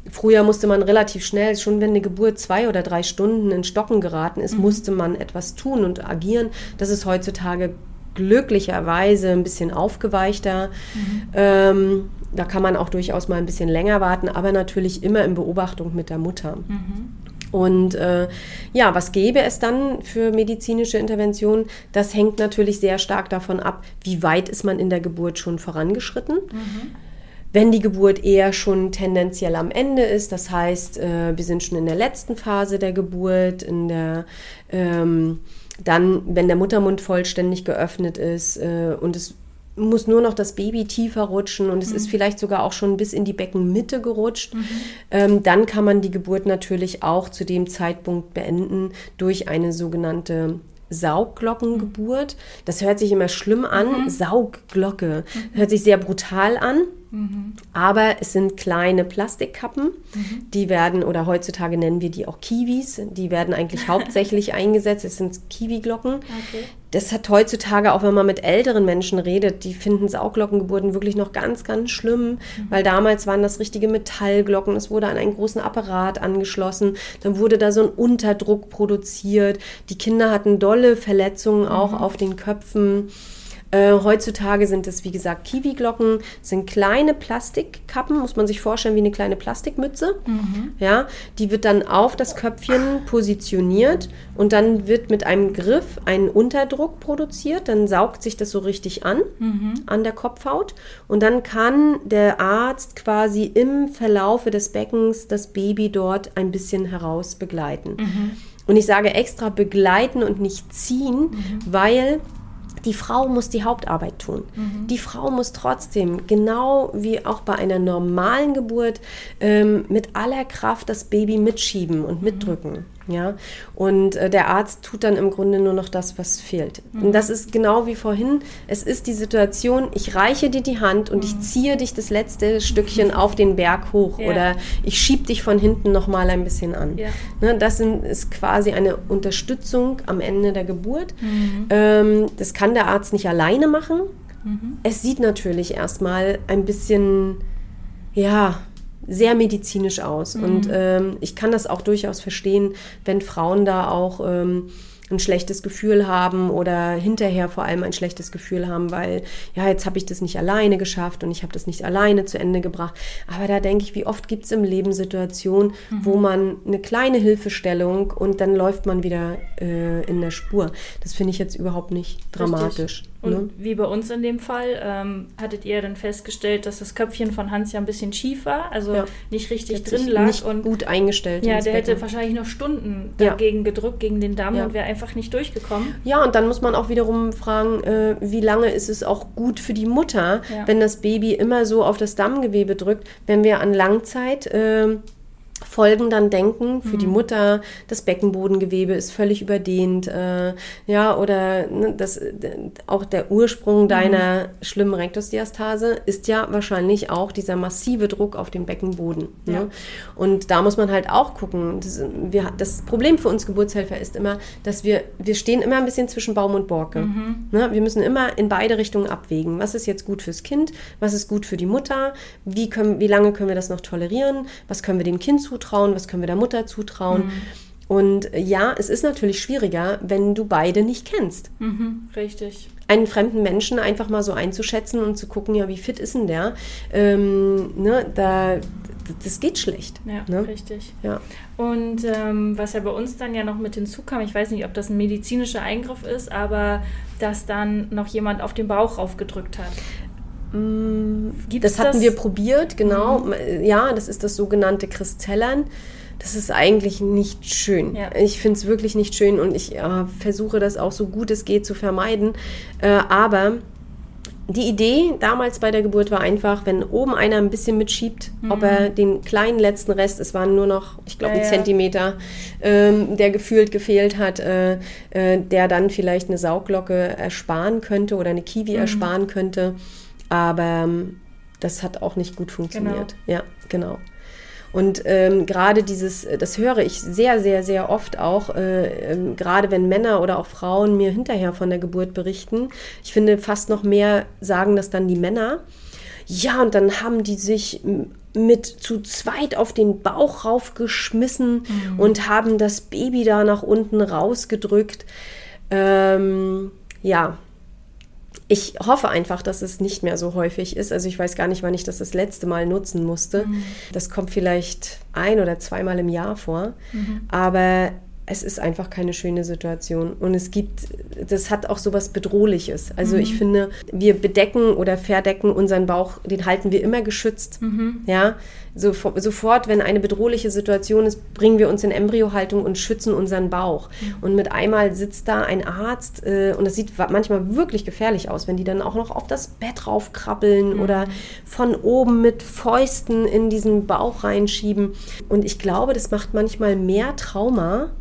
Früher musste man relativ schnell, schon wenn eine Geburt zwei oder drei Stunden in Stocken geraten ist, mhm. musste man etwas tun und agieren. Das ist heutzutage glücklicherweise ein bisschen aufgeweichter. Mhm. Ähm, da kann man auch durchaus mal ein bisschen länger warten, aber natürlich immer in Beobachtung mit der Mutter. Mhm. Und äh, ja, was gäbe es dann für medizinische Interventionen? Das hängt natürlich sehr stark davon ab, wie weit ist man in der Geburt schon vorangeschritten. Mhm. Wenn die Geburt eher schon tendenziell am Ende ist, das heißt, äh, wir sind schon in der letzten Phase der Geburt, in der ähm, dann, wenn der Muttermund vollständig geöffnet ist äh, und es muss nur noch das Baby tiefer rutschen und es mhm. ist vielleicht sogar auch schon bis in die Beckenmitte gerutscht, mhm. ähm, dann kann man die Geburt natürlich auch zu dem Zeitpunkt beenden durch eine sogenannte Saugglockengeburt. Das hört sich immer schlimm an. Mhm. Saugglocke mhm. hört sich sehr brutal an. Mhm. Aber es sind kleine Plastikkappen, mhm. die werden, oder heutzutage nennen wir die auch Kiwis, die werden eigentlich hauptsächlich eingesetzt. Es sind Kiwi-Glocken. Okay. Das hat heutzutage, auch wenn man mit älteren Menschen redet, die finden Sauglockengeburten wirklich noch ganz, ganz schlimm, mhm. weil damals waren das richtige Metallglocken. Es wurde an einen großen Apparat angeschlossen. Dann wurde da so ein Unterdruck produziert. Die Kinder hatten dolle Verletzungen auch mhm. auf den Köpfen. Äh, heutzutage sind es, wie gesagt, Kiwi-Glocken, sind kleine Plastikkappen, muss man sich vorstellen, wie eine kleine Plastikmütze. Mhm. Ja, die wird dann auf das Köpfchen positioniert und dann wird mit einem Griff ein Unterdruck produziert. Dann saugt sich das so richtig an, mhm. an der Kopfhaut. Und dann kann der Arzt quasi im Verlaufe des Beckens das Baby dort ein bisschen heraus begleiten. Mhm. Und ich sage extra begleiten und nicht ziehen, mhm. weil die Frau muss die Hauptarbeit tun. Die Frau muss trotzdem, genau wie auch bei einer normalen Geburt, ähm, mit aller Kraft das Baby mitschieben und mitdrücken. Ja, und äh, der Arzt tut dann im Grunde nur noch das, was fehlt. Und das ist genau wie vorhin. Es ist die Situation, ich reiche dir die Hand und ich ziehe dich das letzte Stückchen auf den Berg hoch Ja. oder ich schieb dich von hinten noch mal ein bisschen an. Ja. Ne, das sind, ist quasi eine Unterstützung am Ende der Geburt. Ähm, das kann der Arzt nicht alleine machen. Es sieht natürlich erstmal ein bisschen, ja, sehr medizinisch aus. Und ähm, ich kann das auch durchaus verstehen, wenn Frauen da auch ähm, ein schlechtes Gefühl haben oder hinterher vor allem ein schlechtes Gefühl haben, weil ja, jetzt habe ich das nicht alleine geschafft und ich habe das nicht alleine zu Ende gebracht. Aber da denke ich, wie oft gibt es im Leben Situationen, wo man eine kleine Hilfestellung und dann läuft man wieder äh, in der Spur. Das finde ich jetzt überhaupt nicht dramatisch. Richtig. Und Ne? wie bei uns in dem Fall, ähm, hattet ihr dann festgestellt, dass das Köpfchen von Hans ja ein bisschen schief war, also Ja. nicht richtig Hat drin lag. nicht und gut eingestellt. ja, der hätte Becken. wahrscheinlich noch Stunden Ja. dagegen gedrückt, gegen den Damm Ja. und wäre einfach nicht durchgekommen. Ja, und dann muss man auch wiederum fragen, äh, wie lange ist es auch gut für die Mutter, Ja. wenn das Baby immer so auf das Dammgewebe drückt, wenn wir an Langzeit. Äh, Folgen dann denken für Mhm. die Mutter, das Beckenbodengewebe ist völlig überdehnt, äh, ja, oder ne, das, auch der Mhm. Ursprung deiner schlimmen Rektusdiastase ist ja wahrscheinlich auch dieser massive Druck auf den Beckenboden. Ja. Ne? Und da muss man halt auch gucken. Das, wir, das Problem für uns Geburtshelfer ist immer, dass wir, wir stehen immer ein bisschen zwischen Baum und Borke. Ne? Wir müssen immer in beide Richtungen abwägen. Was ist jetzt gut fürs Kind? Was ist gut für die Mutter? Wie, können, wie lange können wir das noch tolerieren? Was können wir dem Kind zutrauen? Was können wir der Mutter zutrauen? Und äh, ja, es ist natürlich schwieriger, wenn du beide nicht kennst Mhm, richtig. einen fremden Menschen einfach mal so einzuschätzen und zu gucken, ja, wie fit ist denn der? Ähm, ne, da, das geht schlecht. Ja, ne? richtig. Ja. Und ähm, was ja bei uns dann ja noch mit hinzukam, ich weiß nicht, ob das ein medizinischer Eingriff ist, aber dass dann noch jemand auf den Bauch raufgedrückt hat. Gibt's Das hatten das? wir probiert, genau. Ja, das ist das sogenannte Kristellern. Das ist eigentlich nicht schön. Ja. Ich finde es wirklich nicht schön und ich äh, versuche das auch so gut es geht zu vermeiden. Äh, aber die Idee damals bei der Geburt war einfach, wenn oben einer ein bisschen mitschiebt, ob er den kleinen letzten Rest, es waren nur noch, ich glaube, Mhm. Ja, ein. Zentimeter, ähm, der gefühlt gefehlt hat, äh, äh, der dann vielleicht eine Sauglocke ersparen könnte oder eine Mhm. Kiwi ersparen könnte. Aber ähm, das hat auch nicht gut funktioniert. Ja, genau. Und ähm, gerade dieses, äh, das höre ich sehr, sehr, sehr oft auch, äh, ähm, gerade wenn Männer oder auch Frauen mir hinterher von der Geburt berichten. Ich finde, fast noch mehr sagen das dann die Männer. Ja, und dann haben die sich mit zu zweit auf den Bauch raufgeschmissen und haben das Baby da nach unten rausgedrückt. Ähm, ja, ich hoffe einfach, dass es nicht mehr so häufig ist. Also ich weiß gar nicht, wann ich das das letzte Mal nutzen musste. Das kommt vielleicht ein oder zweimal im Jahr vor. Aber es ist einfach keine schöne Situation. Und es gibt, das hat auch sowas Bedrohliches. Also ich finde, wir bedecken oder verdecken unseren Bauch, den halten wir immer geschützt. Ja, so, sofort, wenn eine bedrohliche Situation ist, bringen wir uns in Embryohaltung und schützen unseren Bauch. Und mit einmal sitzt da ein Arzt äh, und das sieht manchmal wirklich gefährlich aus, wenn die dann auch noch auf das Bett raufkrabbeln oder von oben mit Fäusten in diesen Bauch reinschieben. Und ich glaube, das macht manchmal mehr Trauma,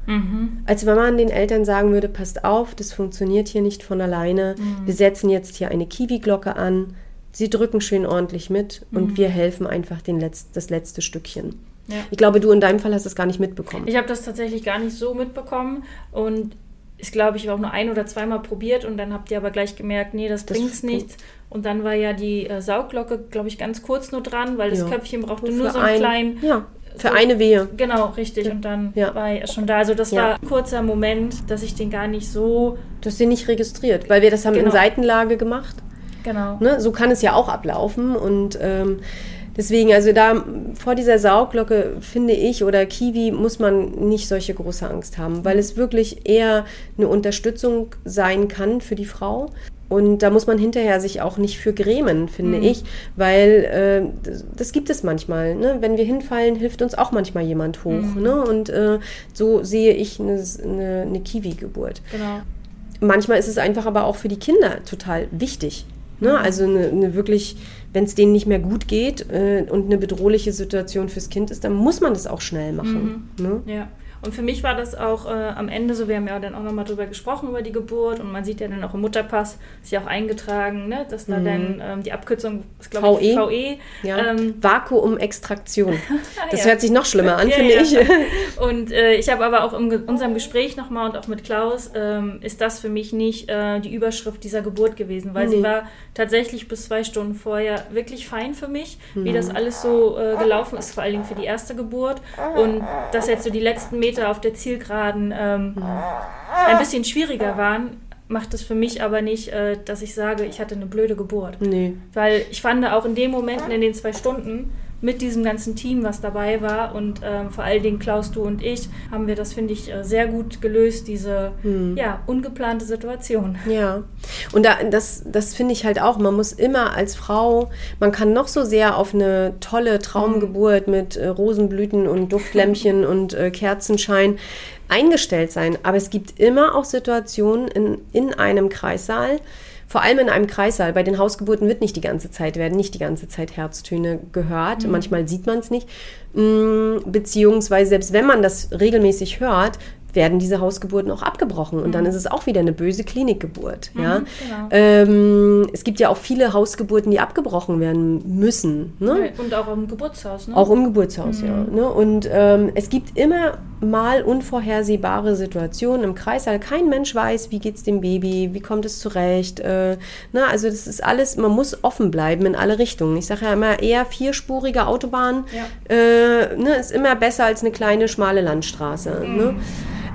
als wenn man den Eltern sagen würde, passt auf, das funktioniert hier nicht von alleine. Wir setzen jetzt hier eine Kiwi-Glocke an. Sie drücken schön ordentlich mit und wir helfen einfach den Letz das letzte Stückchen. Ja. Ich glaube, du in deinem Fall hast es gar nicht mitbekommen. Ich habe das tatsächlich gar nicht so mitbekommen und ich glaube, ich habe auch nur ein oder zweimal probiert und dann habt ihr aber gleich gemerkt, nee, das, Das bringt's bringt- nichts. Und dann war ja die äh, Saugglocke, glaube ich, ganz kurz nur dran, weil das Ja. Köpfchen brauchte nur so einen ein- kleinen. Ja, für so- eine Wehe. Genau, richtig. Und dann war er schon da. Also das war ein kurzer Moment, dass ich den gar nicht so. Du hast den nicht registriert, weil wir das haben in Genau. Seitenlage gemacht. Genau. Ne? So kann es ja auch ablaufen. Und ähm, deswegen, also da vor dieser Sauglocke finde ich oder Kiwi muss man nicht solche große Angst haben, weil es wirklich eher eine Unterstützung sein kann für die Frau. Und da muss man hinterher sich auch nicht für grämen, finde ich, weil äh, das, das gibt es manchmal. Ne? Wenn wir hinfallen, hilft uns auch manchmal jemand hoch. Ne? Und äh, so sehe ich eine, eine, eine Kiwi-Geburt. Genau. manchmal ist es einfach aber auch für die Kinder total wichtig. Ne? Also eine, eine wirklich, wenn es denen nicht mehr gut geht äh, und eine bedrohliche Situation fürs Kind ist, dann muss man das auch schnell machen. Ne? Ja. Und für mich war das auch äh, am Ende so, wir haben ja dann auch nochmal drüber gesprochen, über die Geburt und man sieht ja dann auch im Mutterpass, ist ja auch eingetragen, ne, dass da dann ähm, die Abkürzung ist, glaube ich, VE. Ja. Ähm, Vakuumextraktion. Das ja. hört sich noch schlimmer an, Ja, finde ich. Und äh, ich habe aber auch in unserem Gespräch nochmal und auch mit Klaus, ähm, ist das für mich nicht äh, die Überschrift dieser Geburt gewesen, weil sie Nee. war tatsächlich bis zwei Stunden vorher wirklich fein für mich, wie Mhm. das alles so äh, gelaufen ist, vor allen Dingen für die erste Geburt. Und dass jetzt so die letzten Meter auf der Zielgeraden ähm, ein bisschen schwieriger waren, macht es für mich aber nicht, äh, dass ich sage, ich hatte eine blöde Geburt. Nee. Weil ich fand auch in den Momenten, in den zwei Stunden, mit diesem ganzen Team, was dabei war und ähm, vor allen Dingen Klaus, du und ich, haben wir das, finde ich, äh, sehr gut gelöst, diese ja, ungeplante Situation. Ja, und da, das, das finde ich halt auch. Man muss immer als Frau, man kann noch so sehr auf eine tolle Traumgeburt mit äh, Rosenblüten und Duftlämpchen und äh, Kerzenschein eingestellt sein. Aber es gibt immer auch Situationen in, in einem Kreissaal, vor allem in einem Kreissaal. Bei den Hausgeburten wird nicht die ganze Zeit, werden nicht die ganze Zeit Herztöne gehört. Manchmal sieht man es nicht. Mm, Beziehungsweise, selbst wenn man das regelmäßig hört, werden diese Hausgeburten auch abgebrochen. Und dann ist es auch wieder eine böse Klinikgeburt. ja? genau. ähm, es gibt ja auch viele Hausgeburten, die abgebrochen werden müssen. Ne? Und auch im Geburtshaus, ne? Auch im Geburtshaus, ja. Ne? Und ähm, es gibt immer mal unvorhersehbare Situationen im Kreißsaal. Kein Mensch weiß, wie geht es dem Baby, wie kommt es zurecht. Äh, ne? Also das ist alles, man muss offen bleiben in alle Richtungen. Ich sage ja immer, eher vierspurige Autobahn äh, ne? ist immer besser als eine kleine, schmale Landstraße. Ne?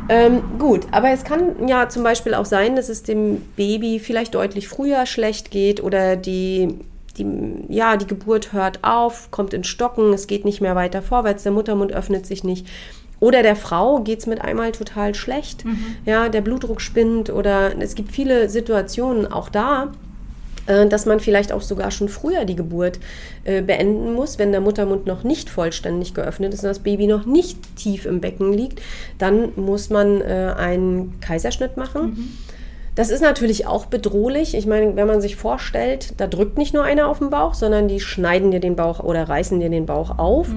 Ähm, gut, aber es kann ja zum Beispiel auch sein, dass es dem Baby vielleicht deutlich früher schlecht geht oder die, die, ja, die Geburt hört auf, kommt in Stocken, es geht nicht mehr weiter vorwärts, der Muttermund öffnet sich nicht. Oder der Frau geht es mit einmal total schlecht, ja, der Blutdruck spinnt oder es gibt viele Situationen auch da, äh, dass man vielleicht auch sogar schon früher die Geburt äh, beenden muss, wenn der Muttermund noch nicht vollständig geöffnet ist und das Baby noch nicht tief im Becken liegt, dann muss man äh, einen Kaiserschnitt machen. Das ist natürlich auch bedrohlich. Ich meine, wenn man sich vorstellt, da drückt nicht nur einer auf den Bauch, sondern die schneiden dir den Bauch oder reißen dir den Bauch auf,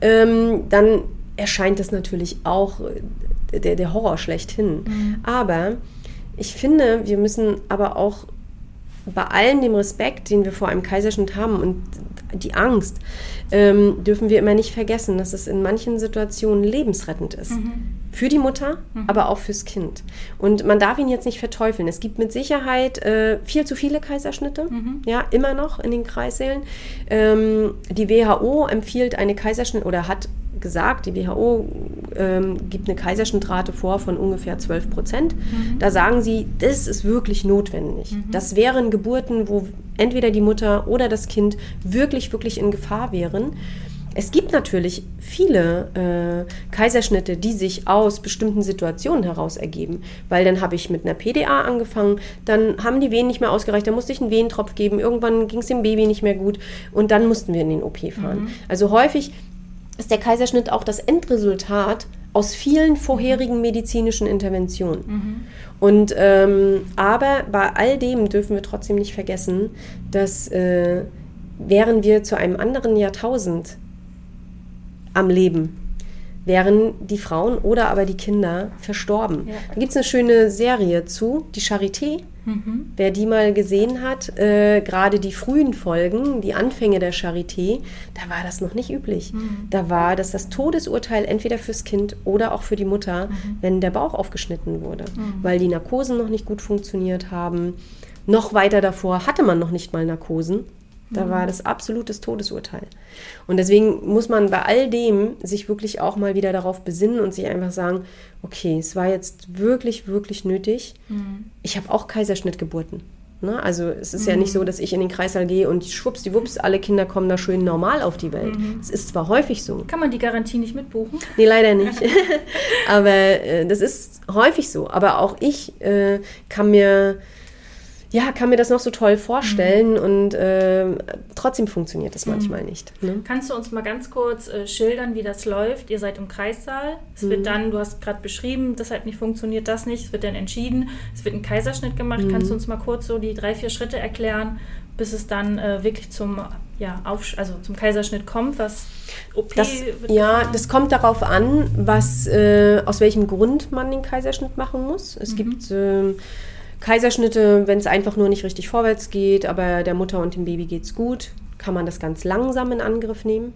ähm, dann erscheint das natürlich auch äh, der, der Horror schlechthin. Aber ich finde, wir müssen aber auch bei allem dem Respekt, den wir vor einem Kaiserschnitt haben und die Angst, ähm, dürfen wir immer nicht vergessen, dass es in manchen Situationen lebensrettend ist. Für die Mutter, aber auch fürs Kind. Und man darf ihn jetzt nicht verteufeln. Es gibt mit Sicherheit äh, viel zu viele Kaiserschnitte, ja, immer noch in den Kreissälen. Ähm, die WHO empfiehlt eine Kaiserschnitt oder hat gesagt, die WHO ähm, gibt eine Kaiserschnittrate vor von ungefähr 12 Prozent. Da sagen sie, das ist wirklich notwendig. Das wären Geburten, wo entweder die Mutter oder das Kind wirklich, wirklich in Gefahr wären. Es gibt natürlich viele äh, Kaiserschnitte, die sich aus bestimmten Situationen heraus ergeben. Weil dann habe ich mit einer PDA angefangen, dann haben die Wehen nicht mehr ausgereicht, dann musste ich einen Wehentropf geben, irgendwann ging es dem Baby nicht mehr gut und dann mussten wir in den OP fahren. Also häufig ist der Kaiserschnitt auch das Endresultat aus vielen vorherigen medizinischen Interventionen. Und ähm, aber bei all dem dürfen wir trotzdem nicht vergessen, dass äh, wären wir zu einem anderen Jahrtausend am Leben, wären die Frauen oder aber die Kinder verstorben. Ja. Da gibt es eine schöne Serie zu, die Charité. Wer die mal gesehen hat, äh, gerade die frühen Folgen, die Anfänge der Charité, da war das noch nicht üblich. Da war das das Todesurteil entweder fürs Kind oder auch für die Mutter, wenn der Bauch aufgeschnitten wurde, weil die Narkosen noch nicht gut funktioniert haben. Noch weiter davor hatte man noch nicht mal Narkosen. Da war das absolutes Todesurteil. Und deswegen muss man bei all dem sich wirklich auch mal wieder darauf besinnen und sich einfach sagen, okay, es war jetzt wirklich, wirklich nötig. Ich habe auch Kaiserschnittgeburten. Ne? Also es ist ja nicht so, dass ich in den Kreißsaal gehe und schwuppsdiwupps, alle Kinder kommen da schön normal auf die Welt. Es ist zwar häufig so, Kann man die Garantie nicht mitbuchen? Nee, leider nicht. Aber äh, das ist häufig so. Aber auch ich äh, kann mir ja, kann mir das noch so toll vorstellen und äh, trotzdem funktioniert das manchmal nicht. Ne? Kannst du uns mal ganz kurz äh, schildern, wie das läuft? Ihr seid im Kreissaal. Es Mhm. wird dann, du hast gerade beschrieben, das hat nicht funktioniert, das nicht. Es wird dann entschieden. Es wird ein Kaiserschnitt gemacht. Mhm. Kannst du uns mal kurz so die drei, vier Schritte erklären, bis es dann äh, wirklich zum, ja, Aufsch also zum Kaiserschnitt kommt? Was OP Das, ja, gefahren? das kommt darauf an, was, äh, aus welchem Grund man den Kaiserschnitt machen muss. Es gibt ähm, Kaiserschnitte, wenn es einfach nur nicht richtig vorwärts geht, aber der Mutter und dem Baby geht's gut, kann man das ganz langsam in Angriff nehmen.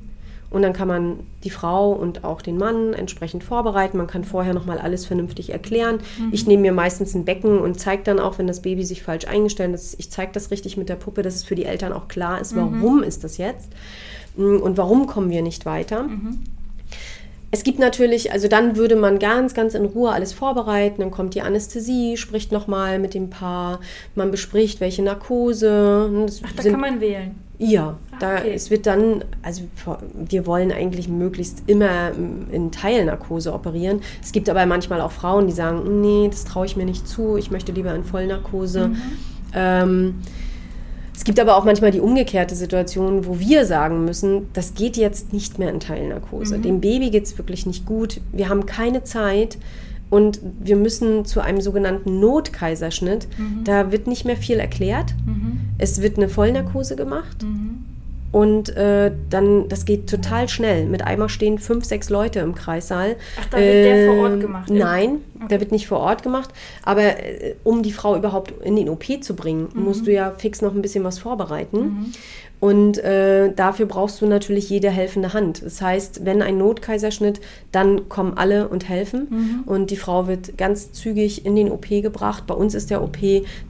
Und dann kann man die Frau und auch den Mann entsprechend vorbereiten. Man kann vorher nochmal alles vernünftig erklären. Ich nehme mir meistens ein Becken und zeige dann auch, wenn das Baby sich falsch eingestellt ist, ich zeige das richtig mit der Puppe, dass es für die Eltern auch klar ist, warum ist das jetzt Mm, und warum kommen wir nicht weiter. Es gibt natürlich, also dann würde man ganz, ganz in Ruhe alles vorbereiten. Dann kommt die Anästhesie, spricht nochmal mit dem Paar, man bespricht, welche Narkose. Das Ach, da sind- kann man wählen. ja, Ah, da okay. es wird dann, also wir wollen eigentlich möglichst immer mm, in Teilnarkose operieren. Es gibt aber manchmal auch Frauen, die sagen, nee, das traue ich mir nicht zu, ich möchte lieber in Vollnarkose. Ähm, es gibt aber auch manchmal die umgekehrte Situation, wo wir sagen müssen, das geht jetzt nicht mehr in Teilnarkose. Dem Baby geht es wirklich nicht gut. Wir haben keine Zeit und wir müssen zu einem sogenannten Notkaiserschnitt. Da wird nicht mehr viel erklärt. Es wird eine Vollnarkose gemacht. Und äh, dann, das geht total schnell. Mit einmal stehen fünf, sechs Leute im Kreissaal. Ach, da wird der vor Ort Ähm, gemacht? Nein, der wird nicht vor Ort gemacht. Aber äh, um die Frau überhaupt in den OP zu bringen, Mhm. musst du ja fix noch ein bisschen was vorbereiten. Und äh, dafür brauchst du natürlich jede helfende Hand. Das heißt, wenn ein Notkaiserschnitt, dann kommen alle und helfen. Mhm. Und die Frau wird ganz zügig in den OP gebracht. Bei uns ist der OP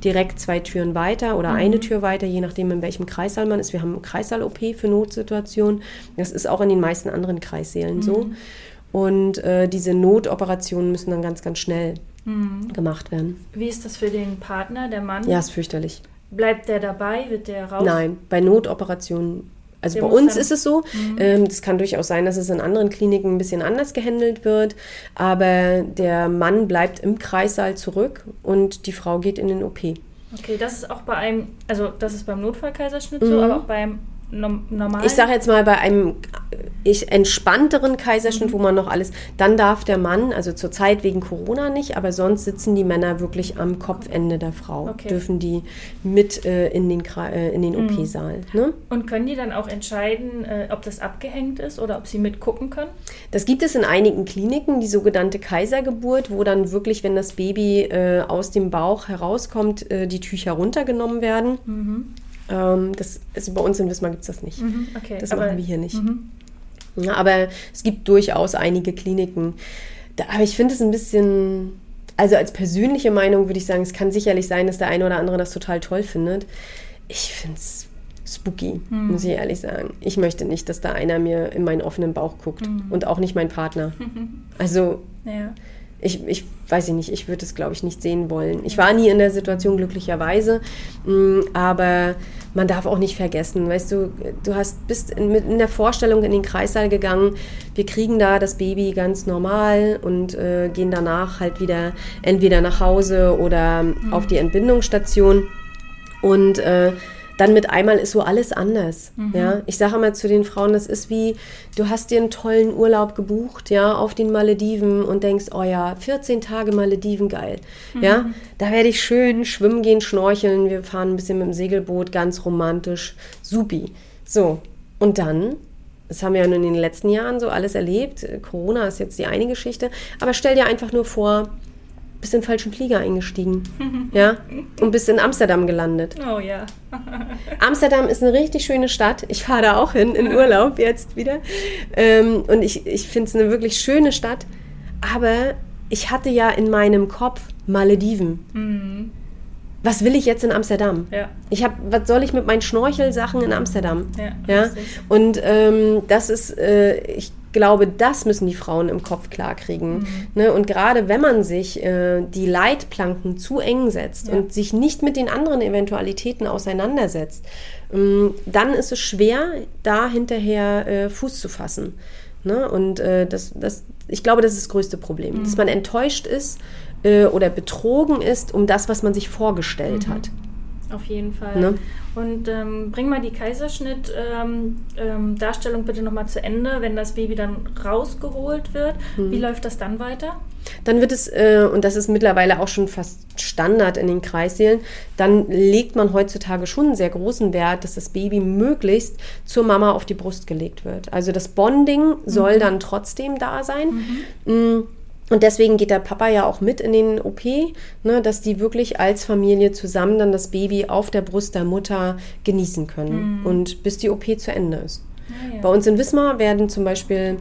direkt zwei Türen weiter Mhm. oder eine Tür weiter, je nachdem, in welchem Kreissaal man ist. Wir haben einen Kreissaal-OP für Notsituationen. Das ist auch in den meisten anderen Kreissälen so. Mhm. Und äh, diese Notoperationen müssen dann ganz, ganz schnell Mhm. gemacht werden. Wie ist das für den Partner, der Mann? Ja, ist fürchterlich. Bleibt der dabei? Wird der raus? Nein, bei Notoperationen. Also bei uns ist es so. Ähm, Es kann durchaus sein, dass es in anderen Kliniken ein bisschen anders gehandelt wird. Aber der Mann bleibt im Kreissaal zurück und die Frau geht in den OP. Okay, das ist auch bei einem, also das ist beim Notfallkaiserschnitt so, aber auch beim normalen. Mhm. Ich sage jetzt mal, bei einem ich, entspannteren Kaiserschnitt, wo man noch alles, dann darf der Mann, also zurzeit wegen Corona nicht, aber sonst sitzen die Männer wirklich am Kopfende der Frau, Okay. dürfen die mit äh, in den, äh, in den OP-Saal. Ne? Und können die dann auch entscheiden, äh, ob das abgehängt ist oder ob sie mitgucken können? Das gibt es in einigen Kliniken, die sogenannte Kaisergeburt, wo dann wirklich, wenn das Baby äh, aus dem Bauch herauskommt, äh, die Tücher runtergenommen werden. Ähm, das ist, bei uns in Wismar gibt es das nicht. Mhm, okay. Das aber- machen wir hier nicht. Mhm. Ja, aber es gibt durchaus einige Kliniken. Da, aber ich finde es ein bisschen, also als persönliche Meinung würde ich sagen, es kann sicherlich sein, dass der eine oder andere das total toll findet. Ich finde es spooky, Hm. muss ich ehrlich sagen. Ich möchte nicht, dass da einer mir in meinen offenen Bauch guckt Hm. und auch nicht mein Partner. Also Ja. Ich, ich weiß ich nicht, ich würde es, glaube ich, nicht sehen wollen. Ich war nie in der Situation, glücklicherweise, Mm, aber man darf auch nicht vergessen, weißt du, du hast, bist in, mit in der Vorstellung in den Kreissaal gegangen, wir kriegen da das Baby ganz normal und äh, gehen danach halt wieder entweder nach Hause oder auf die Entbindungsstation. Und äh, dann mit einmal ist so alles anders. Ja, ich sage immer zu den Frauen, das ist wie, du hast dir einen tollen Urlaub gebucht, ja, auf den Malediven und denkst, oh ja, 14 Tage Malediven, geil. Ja, da werde ich schön schwimmen gehen, schnorcheln, wir fahren ein bisschen mit dem Segelboot, ganz romantisch, supi. So, und dann das haben wir ja nun in den letzten Jahren so alles erlebt. Corona ist jetzt die eine Geschichte. Aber stell dir einfach nur vor, bist in den falschen Flieger eingestiegen. ja? Und bist in Amsterdam gelandet. Oh ja. Amsterdam ist eine richtig schöne Stadt. Ich fahre da auch hin, in Urlaub jetzt wieder. Ähm, und ich, ich finde es eine wirklich schöne Stadt. Aber ich hatte ja in meinem Kopf Malediven. Was will ich jetzt in Amsterdam? Ja. Ich habe, was soll ich mit meinen Schnorchelsachen in Amsterdam? Ja, ja? Und ähm, das ist, äh, ich glaube, das müssen die Frauen im Kopf klarkriegen. Ne? Und gerade wenn man sich äh, die Leitplanken zu eng setzt Ja. und sich nicht mit den anderen Eventualitäten auseinandersetzt, ähm, dann ist es schwer, da hinterher äh, Fuß zu fassen. Ne? Und äh, das, das, ich glaube, das ist das größte Problem, dass man enttäuscht ist äh, oder betrogen ist um das, was man sich vorgestellt hat. Auf jeden Fall. Ne? Und ähm, bring mal die Kaiserschnitt-Darstellung ähm, Darstellung bitte nochmal zu Ende, wenn das Baby dann rausgeholt wird. Hm. Wie läuft das dann weiter? Dann wird es, äh, und das ist mittlerweile auch schon fast Standard in den Kreissälen, dann legt man heutzutage schon einen sehr großen Wert, dass das Baby möglichst zur Mama auf die Brust gelegt wird. Also das Bonding soll dann trotzdem da sein. Mm, Und deswegen geht der Papa ja auch mit in den OP, ne, dass die wirklich als Familie zusammen dann das Baby auf der Brust der Mutter genießen können. Und bis die OP zu Ende ist. Ah, ja. Bei uns in Wismar werden zum Beispiel,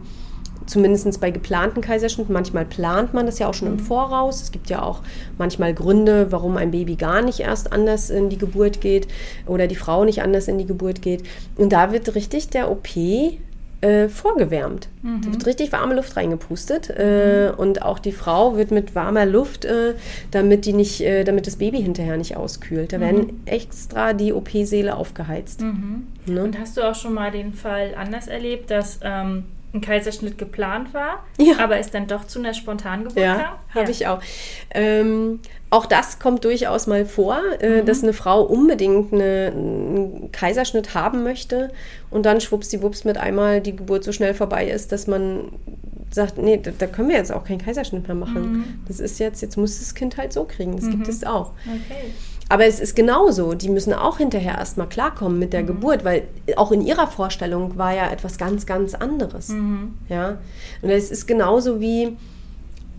zumindest bei geplanten Kaiserschnitten, manchmal plant man das ja auch schon im Voraus. Es gibt ja auch manchmal Gründe, warum ein Baby gar nicht erst anders in die Geburt geht oder die Frau nicht anders in die Geburt geht. Und da wird richtig der OP äh, vorgewärmt. Da wird richtig warme Luft reingepustet äh, und auch die Frau wird mit warmer Luft, äh, damit die nicht, äh, damit das Baby hinterher nicht auskühlt. Da werden extra die OP-Säle aufgeheizt. Ne? Und hast du auch schon mal den Fall anders erlebt, dass ähm, ein Kaiserschnitt geplant war, Ja. aber es dann doch zu einer Spontangeburt Ja, kam? habe ich auch. Ähm, auch das kommt durchaus mal vor, äh, dass eine Frau unbedingt eine, einen Kaiserschnitt haben möchte und dann schwuppsdiwupps mit einmal die Geburt so schnell vorbei ist, dass man sagt, nee, da, da können wir jetzt auch keinen Kaiserschnitt mehr machen. Das ist jetzt, jetzt muss das Kind halt so kriegen. Das gibt es auch. Okay. Aber es ist genauso. Die müssen auch hinterher erstmal klarkommen mit der Geburt, weil auch in ihrer Vorstellung war ja etwas ganz, ganz anderes. Ja. Und es ist genauso wie,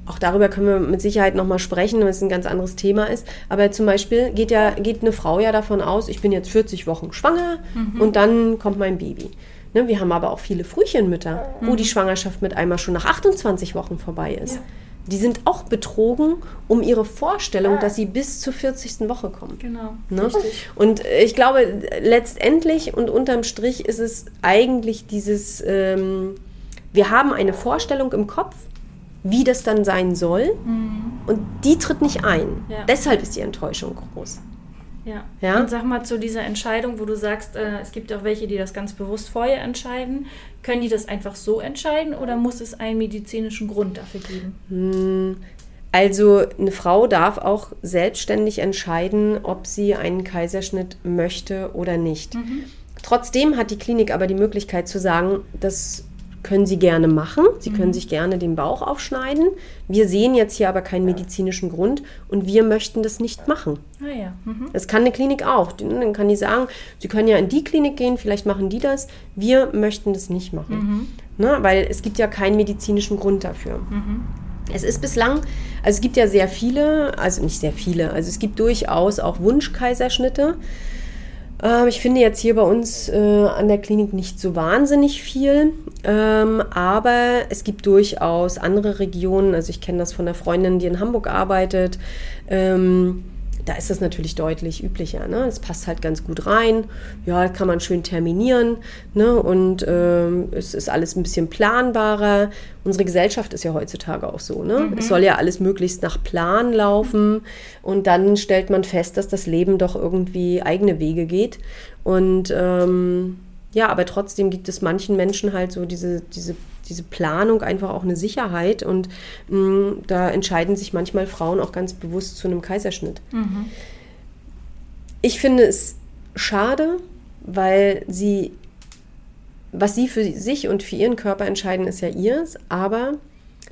auch darüber können wir mit Sicherheit nochmal sprechen, weil es ein ganz anderes Thema ist. Aber zum Beispiel geht ja, geht eine Frau ja davon aus, ich bin jetzt 40 Wochen schwanger und dann kommt mein Baby. Ne, wir haben aber auch viele Frühchenmütter, wo die Schwangerschaft mit einmal schon nach 28 Wochen vorbei ist. Ja. Die sind auch betrogen um ihre Vorstellung, dass sie bis zur 40. Woche kommen. Genau. Ne? Richtig. Und äh, ich glaube, letztendlich und unterm Strich ist es eigentlich dieses, ähm, wir haben eine Vorstellung im Kopf, wie das dann sein soll, und die tritt nicht ein. Mhm. Ja. Deshalb ist die Enttäuschung groß. Ja. Ja? Und sag mal zu dieser Entscheidung, wo du sagst, äh, es gibt auch welche, die das ganz bewusst vorher entscheiden. Können die das einfach so entscheiden oder muss es einen medizinischen Grund dafür geben? Also eine Frau darf auch selbstständig entscheiden, ob sie einen Kaiserschnitt möchte oder nicht. Trotzdem hat die Klinik aber die Möglichkeit zu sagen, das können Sie gerne machen. Sie können sich gerne den Bauch aufschneiden. Wir sehen jetzt hier aber keinen medizinischen Grund und wir möchten das nicht machen. Ah ja. Mhm. Das kann eine Klinik auch. Dann kann die sagen, Sie können ja in die Klinik gehen, vielleicht machen die das. Wir möchten das nicht machen. Ne? Weil es gibt ja keinen medizinischen Grund dafür. Es ist bislang, also es gibt ja sehr viele, also nicht sehr viele, also es gibt durchaus auch Wunschkaiserschnitte. Ähm, ich finde jetzt hier bei uns äh, an der Klinik nicht so wahnsinnig viel, ähm, aber es gibt durchaus andere Regionen. Also ich kenne das von einer Freundin, die in Hamburg arbeitet. Ähm, da ist das natürlich deutlich üblicher. Ne? Es passt halt ganz gut rein. Ja, kann man schön terminieren. Ne? Und ähm, es ist alles ein bisschen planbarer. Unsere Gesellschaft ist ja heutzutage auch so. Ne? Es soll ja alles möglichst nach Plan laufen. Und dann stellt man fest, dass das Leben doch irgendwie eigene Wege geht. Und ähm, ja, aber trotzdem gibt es manchen Menschen halt so diese, diese, diese Planung, einfach auch eine Sicherheit. Und mh, da entscheiden sich manchmal Frauen auch ganz bewusst zu einem Kaiserschnitt. Ich finde es schade, weil sie, was sie für sich und für ihren Körper entscheiden, ist ja ihrs, aber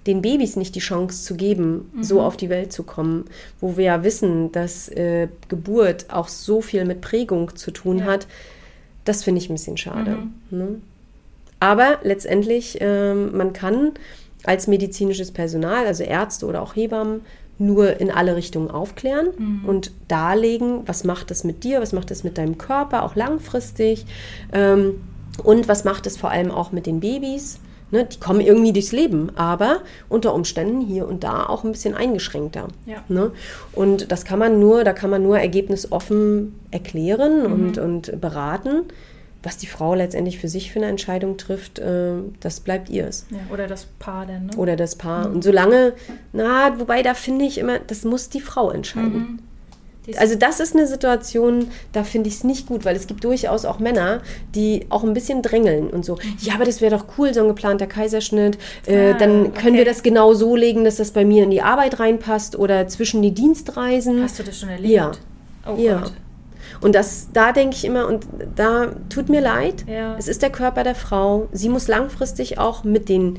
den Babys nicht die Chance zu geben, so auf die Welt zu kommen, wo wir ja wissen, dass äh, Geburt auch so viel mit Prägung zu tun Ja. hat, das finde ich ein bisschen schade. Ne? Aber letztendlich, ähm, man kann als medizinisches Personal, also Ärzte oder auch Hebammen, nur in alle Richtungen aufklären und darlegen, was macht es mit dir, was macht es mit deinem Körper, auch langfristig ähm, und was macht es vor allem auch mit den Babys. Ne, die kommen irgendwie durchs Leben, aber unter Umständen hier und da auch ein bisschen eingeschränkter. Ja. Ne? Und das kann man nur, da kann man nur ergebnisoffen erklären und, und beraten. Was die Frau letztendlich für sich für eine Entscheidung trifft, äh, das bleibt ihrs. Ja, oder das Paar dann, ne? Oder das Paar. Und solange, na, wobei da finde ich immer, das muss die Frau entscheiden. Ist- Also das ist eine Situation, da finde ich es nicht gut, weil es gibt durchaus auch Männer, die auch ein bisschen drängeln und so. Ja, aber das wäre doch cool, so ein geplanter Kaiserschnitt. Äh, Ah, dann können okay. wir das genau so legen, dass das bei mir in die Arbeit reinpasst oder zwischen die Dienstreisen. Hast du das schon erlebt? Ja. Oh Ja. Gott. Und das, da denke ich immer, und da tut mir leid, Ja. es ist der Körper der Frau. Sie muss langfristig auch mit den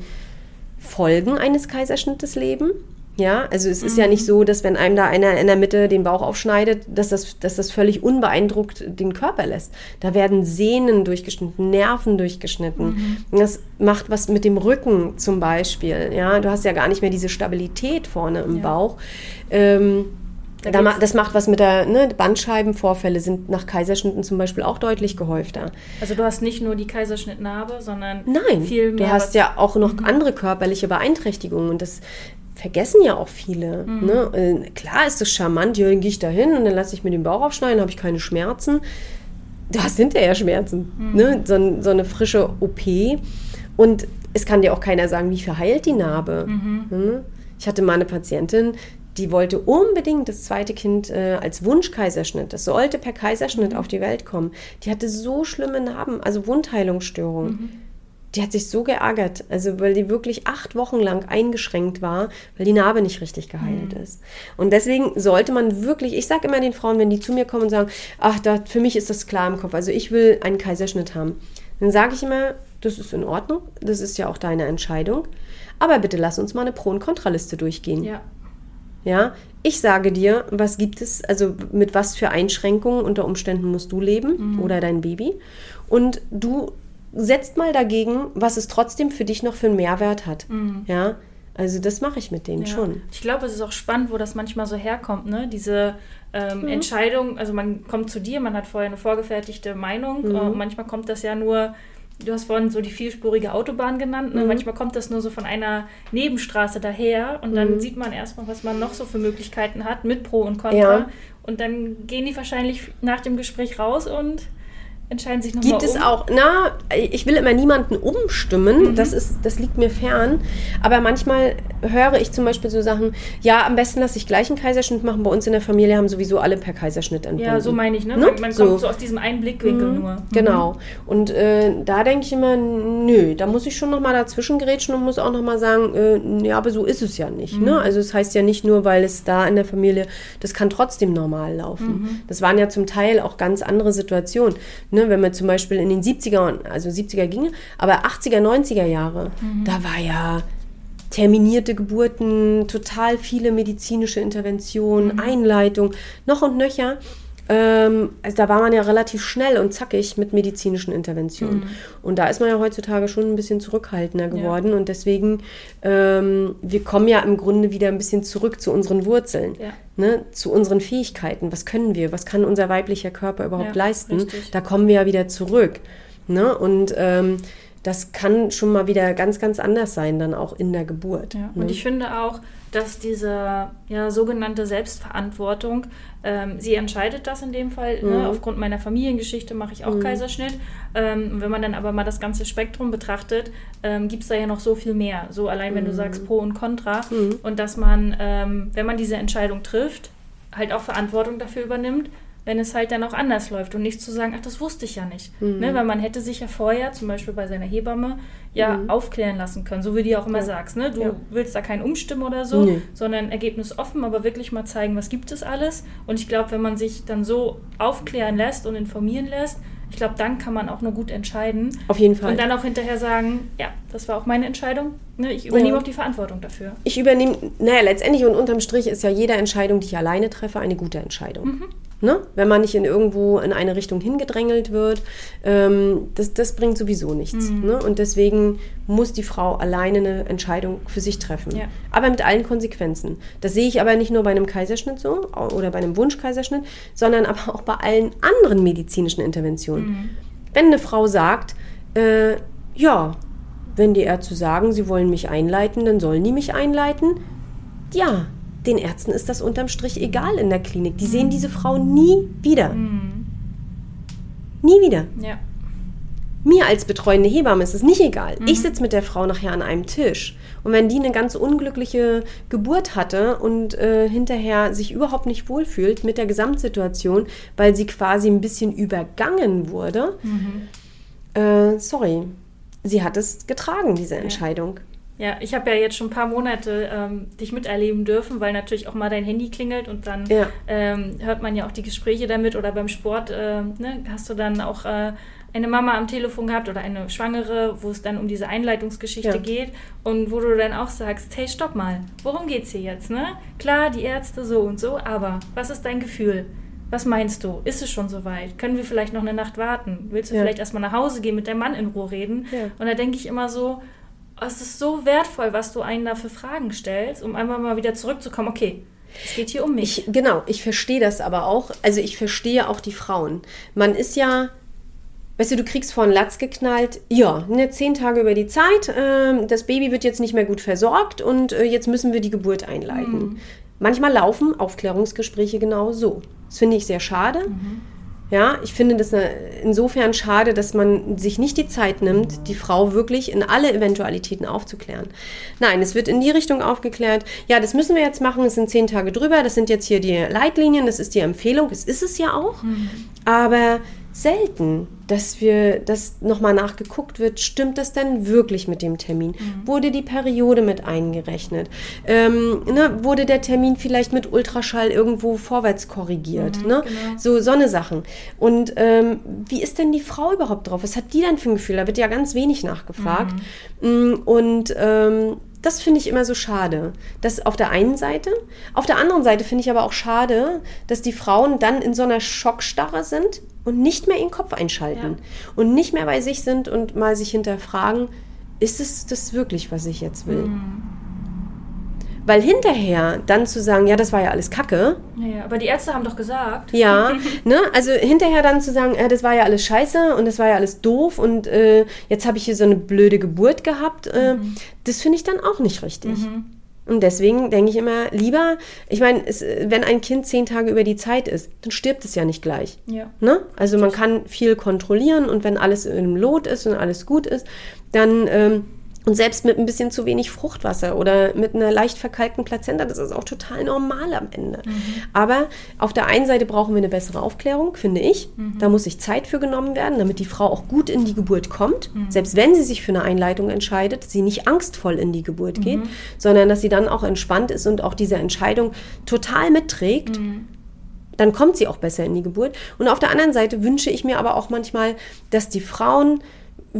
Folgen eines Kaiserschnittes leben. Ja, also es ist ja nicht so, dass wenn einem da einer in der Mitte den Bauch aufschneidet, dass das, dass das völlig unbeeindruckt den Körper lässt. Da werden Sehnen durchgeschnitten, Nerven durchgeschnitten. Und Das macht was mit dem Rücken zum Beispiel. Ja, du hast ja gar nicht mehr diese Stabilität vorne im Ja. Bauch. Ähm, Da da ma das macht was mit der ne, Bandscheibenvorfälle sind nach Kaiserschnitten zum Beispiel auch deutlich gehäufter. Also du hast nicht nur die Kaiserschnittnarbe, sondern Nein, viel mehr. du hast ja auch noch andere körperliche Beeinträchtigungen und das vergessen ja auch viele. Ne? Äh, Klar ist es charmant, ja, dann gehe ich da hin und dann lasse ich mir den Bauch aufschneiden, habe ich keine Schmerzen. Du hast hinterher Schmerzen, ne? so, so eine frische OP und es kann dir auch keiner sagen, wie verheilt die Narbe. Ne? Ich hatte mal eine Patientin, die wollte unbedingt das zweite Kind äh, als Wunschkaiserschnitt. Das sollte per Kaiserschnitt auf die Welt kommen. Die hatte so schlimme Narben, also Wundheilungsstörungen. Die hat sich so geärgert, also weil die wirklich acht Wochen lang eingeschränkt war, weil die Narbe nicht richtig geheilt ist. Und deswegen sollte man wirklich, ich sage immer den Frauen, wenn die zu mir kommen und sagen, ach, da, für mich ist das klar im Kopf, also ich will einen Kaiserschnitt haben, dann sage ich immer, das ist in Ordnung, das ist ja auch deine Entscheidung, aber bitte lass uns mal eine Pro- und Kontraliste durchgehen. Ja. Ja, ich sage dir, was gibt es, also mit was für Einschränkungen unter Umständen musst du leben oder dein Baby. Und du setzt mal dagegen, was es trotzdem für dich noch für einen Mehrwert hat. Ja, also das mache ich mit denen Ja. schon. Ich glaube, es ist auch spannend, wo das manchmal so herkommt, ne? Diese ähm, Mhm. Entscheidung, also man kommt zu dir, man hat vorher eine vorgefertigte Meinung. Mhm. äh, Und manchmal kommt das ja nur, du hast vorhin so die vielspurige Autobahn genannt, Mhm. ne? manchmal kommt das nur so von einer Nebenstraße daher und Mhm. dann sieht man erstmal, was man noch so für Möglichkeiten hat mit Pro und Contra. Ja. Und dann gehen die wahrscheinlich nach dem Gespräch raus und entscheiden sich nochmal Gibt es um. auch, na, ich will immer niemanden umstimmen, Mhm. das, ist, das liegt mir fern. Aber manchmal höre ich zum Beispiel so Sachen, ja, am besten lasse ich gleich einen Kaiserschnitt machen. Bei uns in der Familie haben sowieso alle per Kaiserschnitt entbunden. Ja, so meine ich, ne? Ne? Man, man So. kommt so aus diesem einen Blickwinkel nur. Mhm. Genau. Und äh, da denke ich immer, nö, da muss ich schon nochmal dazwischen grätschen und muss auch nochmal sagen, äh, ja, aber so ist es ja nicht. Mhm. Ne? Also es heißt ja nicht nur, weil es da in der Familie, das kann trotzdem normal laufen. Mhm. Das waren ja zum Teil auch ganz andere Situationen. Ne? Wenn wir zum Beispiel in den 70er, also 70er ginge, aber 80er, 90er Jahre, Mhm. da war ja terminierte Geburten, total viele medizinische Interventionen, Mhm. Einleitung, noch und nöcher. Ähm, also da war man ja relativ schnell und zackig mit medizinischen Interventionen. Und da ist man ja heutzutage schon ein bisschen zurückhaltender geworden. Und deswegen, ähm, wir kommen ja im Grunde wieder ein bisschen zurück zu unseren Wurzeln, Ja. ne? zu unseren Fähigkeiten. Was können wir? Was kann unser weiblicher Körper überhaupt Ja, leisten? richtig. Da kommen wir ja wieder zurück. Ne? Und ähm, das kann schon mal wieder ganz, ganz anders sein, dann auch in der Geburt. Ja, ne? und ich finde auch, dass diese ja, sogenannte Selbstverantwortung, ähm, sie entscheidet das in dem Fall. Mhm. Ne? Aufgrund meiner Familiengeschichte mache ich auch Kaiserschnitt. Ähm, wenn man dann aber mal das ganze Spektrum betrachtet, ähm, gibt es da ja noch so viel mehr. So allein, Mhm. wenn du sagst Pro und Contra. Und dass man, ähm, wenn man diese Entscheidung trifft, halt auch Verantwortung dafür übernimmt, wenn es halt dann auch anders läuft und nicht zu sagen, ach, das wusste ich ja nicht. Mhm. Ne? Weil man hätte sich ja vorher, zum Beispiel bei seiner Hebamme, ja aufklären lassen können, so wie du auch immer Mhm. Ja. sagst. Ne? Du Ja. willst da kein Umstimmen oder so, Nee. sondern Ergebnis offen, aber wirklich mal zeigen, was gibt es alles. Und ich glaube, wenn man sich dann so aufklären lässt und informieren lässt, ich glaube, dann kann man auch nur gut entscheiden. Auf jeden Fall. Und dann auch hinterher sagen, ja, das war auch meine Entscheidung. Ne? Ich übernehme Ja. auch die Verantwortung dafür. ich übernehme, naja, letztendlich und unterm Strich ist ja jede Entscheidung, die ich alleine treffe, eine gute Entscheidung. Mhm. Ne? Wenn man nicht in irgendwo in eine Richtung hingedrängelt wird, ähm, das, das bringt sowieso nichts. Mhm. Ne? Und deswegen muss die Frau alleine eine Entscheidung für sich treffen. Ja. Aber mit allen Konsequenzen. Das sehe ich aber nicht nur bei einem Kaiserschnitt so oder bei einem Wunschkaiserschnitt, sondern aber auch bei allen anderen medizinischen Interventionen. Mhm. Wenn eine Frau sagt, äh, ja, wenn die Ärzte sagen, sie wollen mich einleiten, dann sollen die mich einleiten. Ja, den Ärzten ist das unterm Strich egal in der Klinik. Die sehen diese Frau nie wieder. Nie wieder. Ja. Mir als betreuende Hebamme ist es nicht egal. Ich sitze mit der Frau nachher an einem Tisch. Und wenn die eine ganz unglückliche Geburt hatte und äh, hinterher sich überhaupt nicht wohlfühlt mit der Gesamtsituation, weil sie quasi ein bisschen übergangen wurde, äh, sorry, sie hat es getragen, diese Entscheidung. Ja, ich habe ja jetzt schon ein paar Monate ähm, dich miterleben dürfen, weil natürlich auch mal dein Handy klingelt und dann Ja. ähm, hört man ja auch die Gespräche damit oder beim Sport äh, ne, hast du dann auch äh, eine Mama am Telefon gehabt oder eine Schwangere, wo es dann um diese Einleitungsgeschichte Ja. geht und wo du dann auch sagst, hey, stopp mal, worum geht's hier jetzt? Ne? Klar, die Ärzte so und so, aber was ist dein Gefühl? Was meinst du? Ist es schon soweit? Können wir vielleicht noch eine Nacht warten? Willst du Ja. vielleicht erstmal nach Hause gehen, mit deinem Mann in Ruhe reden? Ja. Und da denke ich immer so, es ist so wertvoll, was du einen da für Fragen stellst, um einfach mal wieder zurückzukommen. Okay, es geht hier um mich. Ich, genau, ich verstehe das aber auch. Also ich verstehe auch die Frauen. Man ist ja, weißt du, du kriegst vor einen Latz geknallt, ja, ne, zehn Tage über die Zeit, ähm, das Baby wird jetzt nicht mehr gut versorgt und äh, jetzt müssen wir die Geburt einleiten. Manchmal laufen Aufklärungsgespräche genau so. Das finde ich sehr schade. Ja, ich finde das äh, insofern schade, dass man sich nicht die Zeit nimmt, die Frau wirklich in alle Eventualitäten aufzuklären. Nein, es wird in die Richtung aufgeklärt, ja, das müssen wir jetzt machen, es sind zehn Tage drüber, das sind jetzt hier die Leitlinien, das ist die Empfehlung, das ist es ja auch, aber selten, dass wir, dass nochmal nachgeguckt wird, stimmt das denn wirklich mit dem Termin? Wurde die Periode mit eingerechnet? Ähm, ne, wurde der Termin vielleicht mit Ultraschall irgendwo vorwärts korrigiert? ne? So, so eine Sachen. Und ähm, wie ist denn die Frau überhaupt drauf? Was hat die denn für ein Gefühl? Da wird ja ganz wenig nachgefragt. Mm, Und ähm, das finde ich immer so schade. Das auf der einen Seite. Auf der anderen Seite finde ich aber auch schade, dass die Frauen dann in so einer Schockstarre sind und nicht mehr ihren Kopf einschalten. Und nicht mehr bei sich sind und mal sich hinterfragen, ist es das wirklich, was ich jetzt will? Weil hinterher dann zu sagen, ja, das war ja alles Kacke, Ja, aber die Ärzte haben doch gesagt. ja, ne? Also hinterher dann zu sagen, äh, das war ja alles scheiße und das war ja alles doof und äh, jetzt habe ich hier so eine blöde Geburt gehabt, äh, das finde ich dann auch nicht richtig. Und deswegen denke ich immer, lieber, ich meine, es, wenn ein Kind zehn Tage über die Zeit ist, dann stirbt es ja nicht gleich. Ja. Ne? Also man kann viel kontrollieren und wenn alles im Lot ist und alles gut ist, dann ähm, und selbst mit ein bisschen zu wenig Fruchtwasser oder mit einer leicht verkalkten Plazenta, das ist auch total normal am Ende. Aber auf der einen Seite brauchen wir eine bessere Aufklärung, finde ich. Da muss sich Zeit für genommen werden, damit die Frau auch gut in die Geburt kommt. Selbst wenn sie sich für eine Einleitung entscheidet, sie nicht angstvoll in die Geburt geht, sondern dass sie dann auch entspannt ist und auch diese Entscheidung total mitträgt dann kommt sie auch besser in die Geburt. Und auf der anderen Seite wünsche ich mir aber auch manchmal, dass die Frauen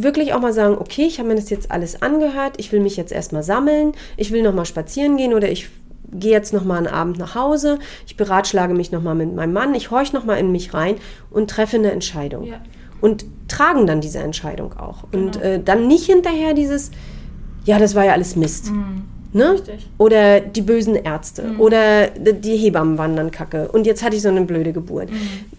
wirklich auch mal sagen, okay, ich habe mir das jetzt alles angehört, ich will mich jetzt erstmal sammeln, ich will noch mal spazieren gehen oder ich gehe jetzt noch mal einen Abend nach Hause, ich beratschlage mich noch mal mit meinem Mann, ich horche noch mal in mich rein und treffe eine Entscheidung. Ja. Und tragen dann diese Entscheidung auch. Und äh, dann nicht hinterher dieses, ja, das war ja alles Mist. Ne? Richtig. Oder die bösen Ärzte. Oder die Hebammen waren dann kacke. Und jetzt hatte ich so eine blöde Geburt.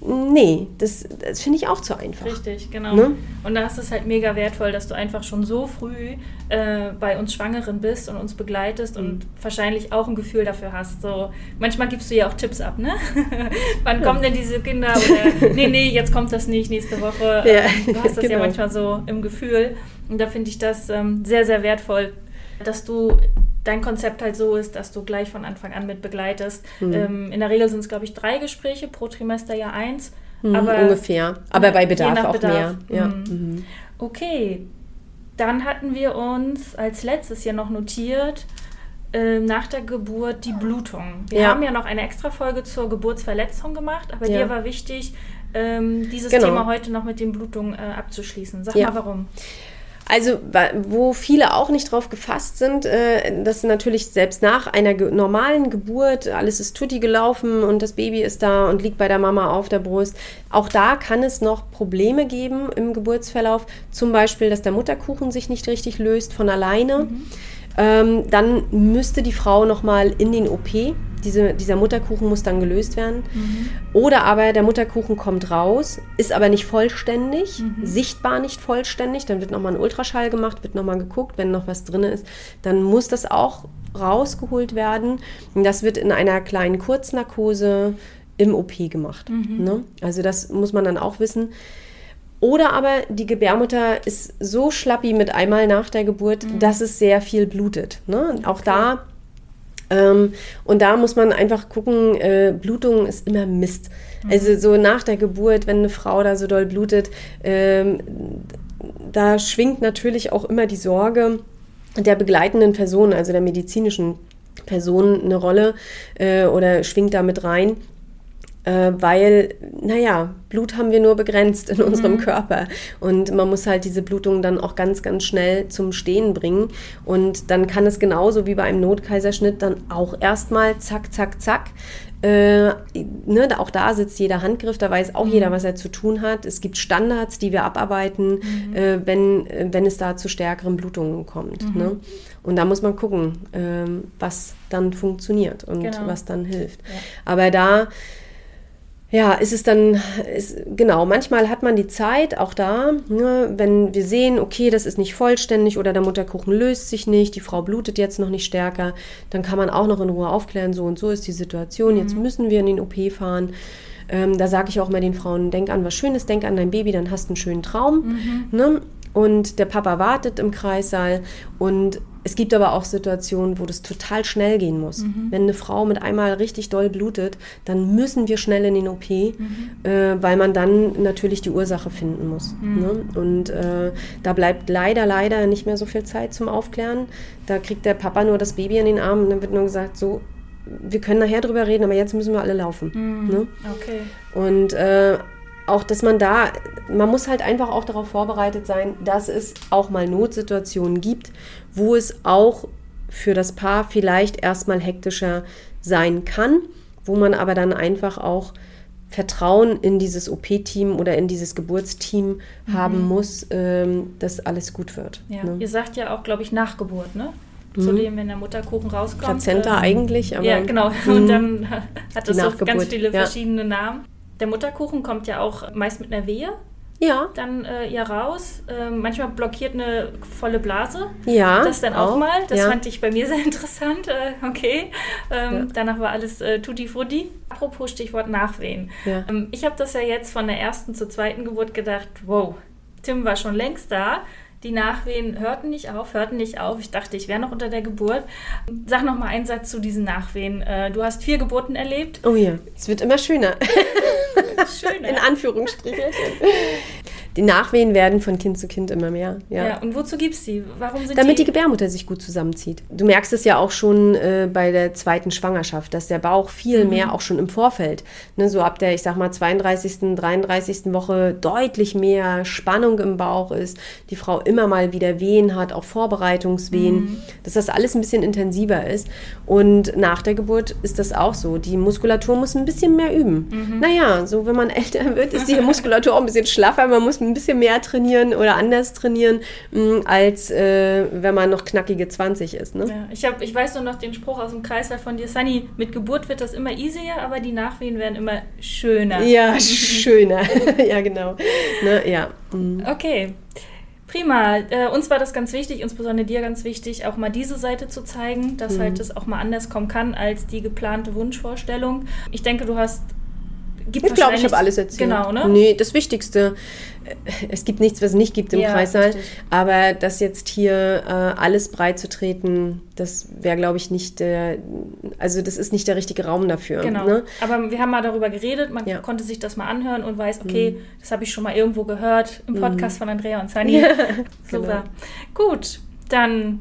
Nee, das, das finde ich auch zu einfach. Richtig, genau. Ne? Und da ist es halt mega wertvoll, dass du einfach schon so früh äh, bei uns Schwangeren bist und uns begleitest Mhm. und wahrscheinlich auch ein Gefühl dafür hast. So, manchmal gibst du ja auch Tipps ab, ne? Wann kommen denn diese Kinder? Oder nee, nee, jetzt kommt das nicht nächste Woche. Ja, du hast das ja genau. manchmal so im Gefühl. Und da finde ich das ähm, sehr, sehr wertvoll, dass du dein Konzept halt so ist, dass du gleich von Anfang an mit begleitest. Mhm. Ähm, in der Regel sind es, glaube ich, drei Gespräche pro Trimester, ja eins. Mhm, aber ungefähr. Aber bei Bedarf auch Bedarf. mehr. Ja. Mhm. Mhm. Okay, dann hatten wir uns als letztes hier noch notiert, ähm, nach der Geburt die Blutung. Wir Ja. haben ja noch eine extra Folge zur Geburtsverletzung gemacht, aber Ja. dir war wichtig, ähm, dieses Genau. Thema heute noch mit den Blutungen äh, abzuschließen. Sag mal warum. Also, wo viele auch nicht drauf gefasst sind, äh, dass natürlich selbst nach einer ge normalen Geburt alles ist tutti gelaufen und das Baby ist da und liegt bei der Mama auf der Brust. Auch da kann es noch Probleme geben im Geburtsverlauf. Zum Beispiel, dass der Mutterkuchen sich nicht richtig löst von alleine. Ähm, dann müsste die Frau nochmal in den OP. Diese, dieser Mutterkuchen muss dann gelöst werden. Oder aber der Mutterkuchen kommt raus, ist aber nicht vollständig, sichtbar nicht vollständig. Dann wird nochmal ein Ultraschall gemacht, wird nochmal geguckt, wenn noch was drin ist. Dann muss das auch rausgeholt werden. Und das wird in einer kleinen Kurznarkose im OP gemacht. Ne? Also das muss man dann auch wissen. Oder aber die Gebärmutter ist so schlappi mit einmal nach der Geburt, dass es sehr viel blutet. Ne? Auch da ähm, und da muss man einfach gucken, äh, Blutung ist immer Mist. Also so nach der Geburt, wenn eine Frau da so doll blutet, ähm, da schwingt natürlich auch immer die Sorge, der begleitenden Person, also der medizinischen Person, eine Rolle äh, oder schwingt da mit rein. Äh, weil, naja, Blut haben wir nur begrenzt in unserem Körper. Und man muss halt diese Blutung dann auch ganz, ganz schnell zum Stehen bringen. Und dann kann es genauso wie bei einem Notkaiserschnitt dann auch erstmal zack, zack, zack. Äh, ne, auch da sitzt jeder Handgriff, da weiß auch jeder, was er zu tun hat. Es gibt Standards, die wir abarbeiten, äh, wenn, wenn es da zu stärkeren Blutungen kommt. Ne? Und da muss man gucken, ähm, was dann funktioniert und Genau. was dann hilft. Aber da ja, ist es dann, ist, genau, manchmal hat man die Zeit, auch da, ne, wenn wir sehen, okay, das ist nicht vollständig oder der Mutterkuchen löst sich nicht, die Frau blutet jetzt noch nicht stärker, dann kann man auch noch in Ruhe aufklären, so und so ist die Situation, jetzt müssen wir in den OP fahren. Ähm, da sage ich auch mal den Frauen, denk an was Schönes, denk an dein Baby, dann hast du einen schönen Traum. Ne? Und der Papa wartet im Kreissaal und es gibt aber auch Situationen, wo das total schnell gehen muss. Wenn eine Frau mit einmal richtig doll blutet, dann müssen wir schnell in den OP, äh, weil man dann natürlich die Ursache finden muss. Ne? Und äh, da bleibt leider, leider nicht mehr so viel Zeit zum Aufklären. Da kriegt der Papa nur das Baby in den Arm und dann wird nur gesagt, so, wir können nachher drüber reden, aber jetzt müssen wir alle laufen. Ne? Okay. Und äh, auch, dass man da, man muss halt einfach auch darauf vorbereitet sein, dass es auch mal Notsituationen gibt, wo es auch für das Paar vielleicht erstmal hektischer sein kann, wo man aber dann einfach auch Vertrauen in dieses OP-Team oder in dieses Geburtsteam haben muss, ähm, dass alles gut wird. Ja. Ne? Ihr sagt ja auch, glaube ich, Nachgeburt, ne? Zu dem, wenn der Mutterkuchen rauskommt. Plazenta ähm, eigentlich, aber ja, genau. Mhm. Und dann hat das so Nachgeburt, ganz viele ja. verschiedene Namen. Der Mutterkuchen kommt ja auch meist mit einer Wehe ja, dann äh, ja raus. Ähm, manchmal blockiert eine volle Blase. ja, Das dann auch, mal. Das ja. fand ich bei mir sehr interessant. Äh, okay. Ähm, Danach war alles äh, tutti frutti. Apropos Stichwort Nachwehen. Ja. Ähm, ich habe das ja jetzt von der ersten zur zweiten Geburt gedacht, wow, Tim war schon längst da. Die Nachwehen hörten nicht auf, hörten nicht auf. Ich dachte, ich wäre noch unter der Geburt. Sag noch mal einen Satz zu diesen Nachwehen. Äh, du hast vier Geburten erlebt. Oh ja, es wird immer schöner. Schön, In Anführungsstrichen. Die Nachwehen werden von Kind zu Kind immer mehr. Ja. Ja. und wozu gibt's die? Warum sind Damit die die... Gebärmutter sich gut zusammenzieht. Du merkst es ja auch schon äh, bei der zweiten Schwangerschaft, dass der Bauch viel Mhm. mehr auch schon im Vorfeld, ne, so ab der, ich sag mal, 32., 33. Woche deutlich mehr Spannung im Bauch ist, die Frau immer mal wieder Wehen hat, auch Vorbereitungswehen, Mhm. dass das alles ein bisschen intensiver ist. Und nach der Geburt ist das auch so. Die Muskulatur muss ein bisschen mehr üben. Mhm. Naja, so wenn man älter wird, ist die Muskulatur auch ein bisschen schlaffer. Man muss ein bisschen mehr trainieren oder anders trainieren, mh, als äh, wenn man noch knackige 20 ist. Ne? Ja, ich, hab, ich weiß nur noch den Spruch aus dem Kreislauf von dir, Sunny, mit Geburt wird das immer easier, aber die Nachwehen werden immer schöner. Ja, schöner. ja, genau. Ne, ja. mhm. Okay, prima. Äh, uns war das ganz wichtig, insbesondere dir ganz wichtig, auch mal diese Seite zu zeigen, dass Mhm. halt es auch mal anders kommen kann als die geplante Wunschvorstellung. Ich denke, du hast. Gibt Ich glaube, ich habe alles erzählt. Genau, ne? Nee, das Wichtigste. äh, Es gibt nichts, was es nicht gibt im Ja, Kreissaal. richtig. Aber das jetzt hier äh, alles breit zu treten, das wäre, glaube ich, nicht der. Also, das ist nicht der richtige Raum dafür. Genau. Ne? Aber wir haben mal darüber geredet, man Ja. Mhm. konnte sich das mal anhören und weiß, okay, das habe ich schon mal irgendwo gehört im Podcast von Andrea und Sunny. Genau. Super. Gut, dann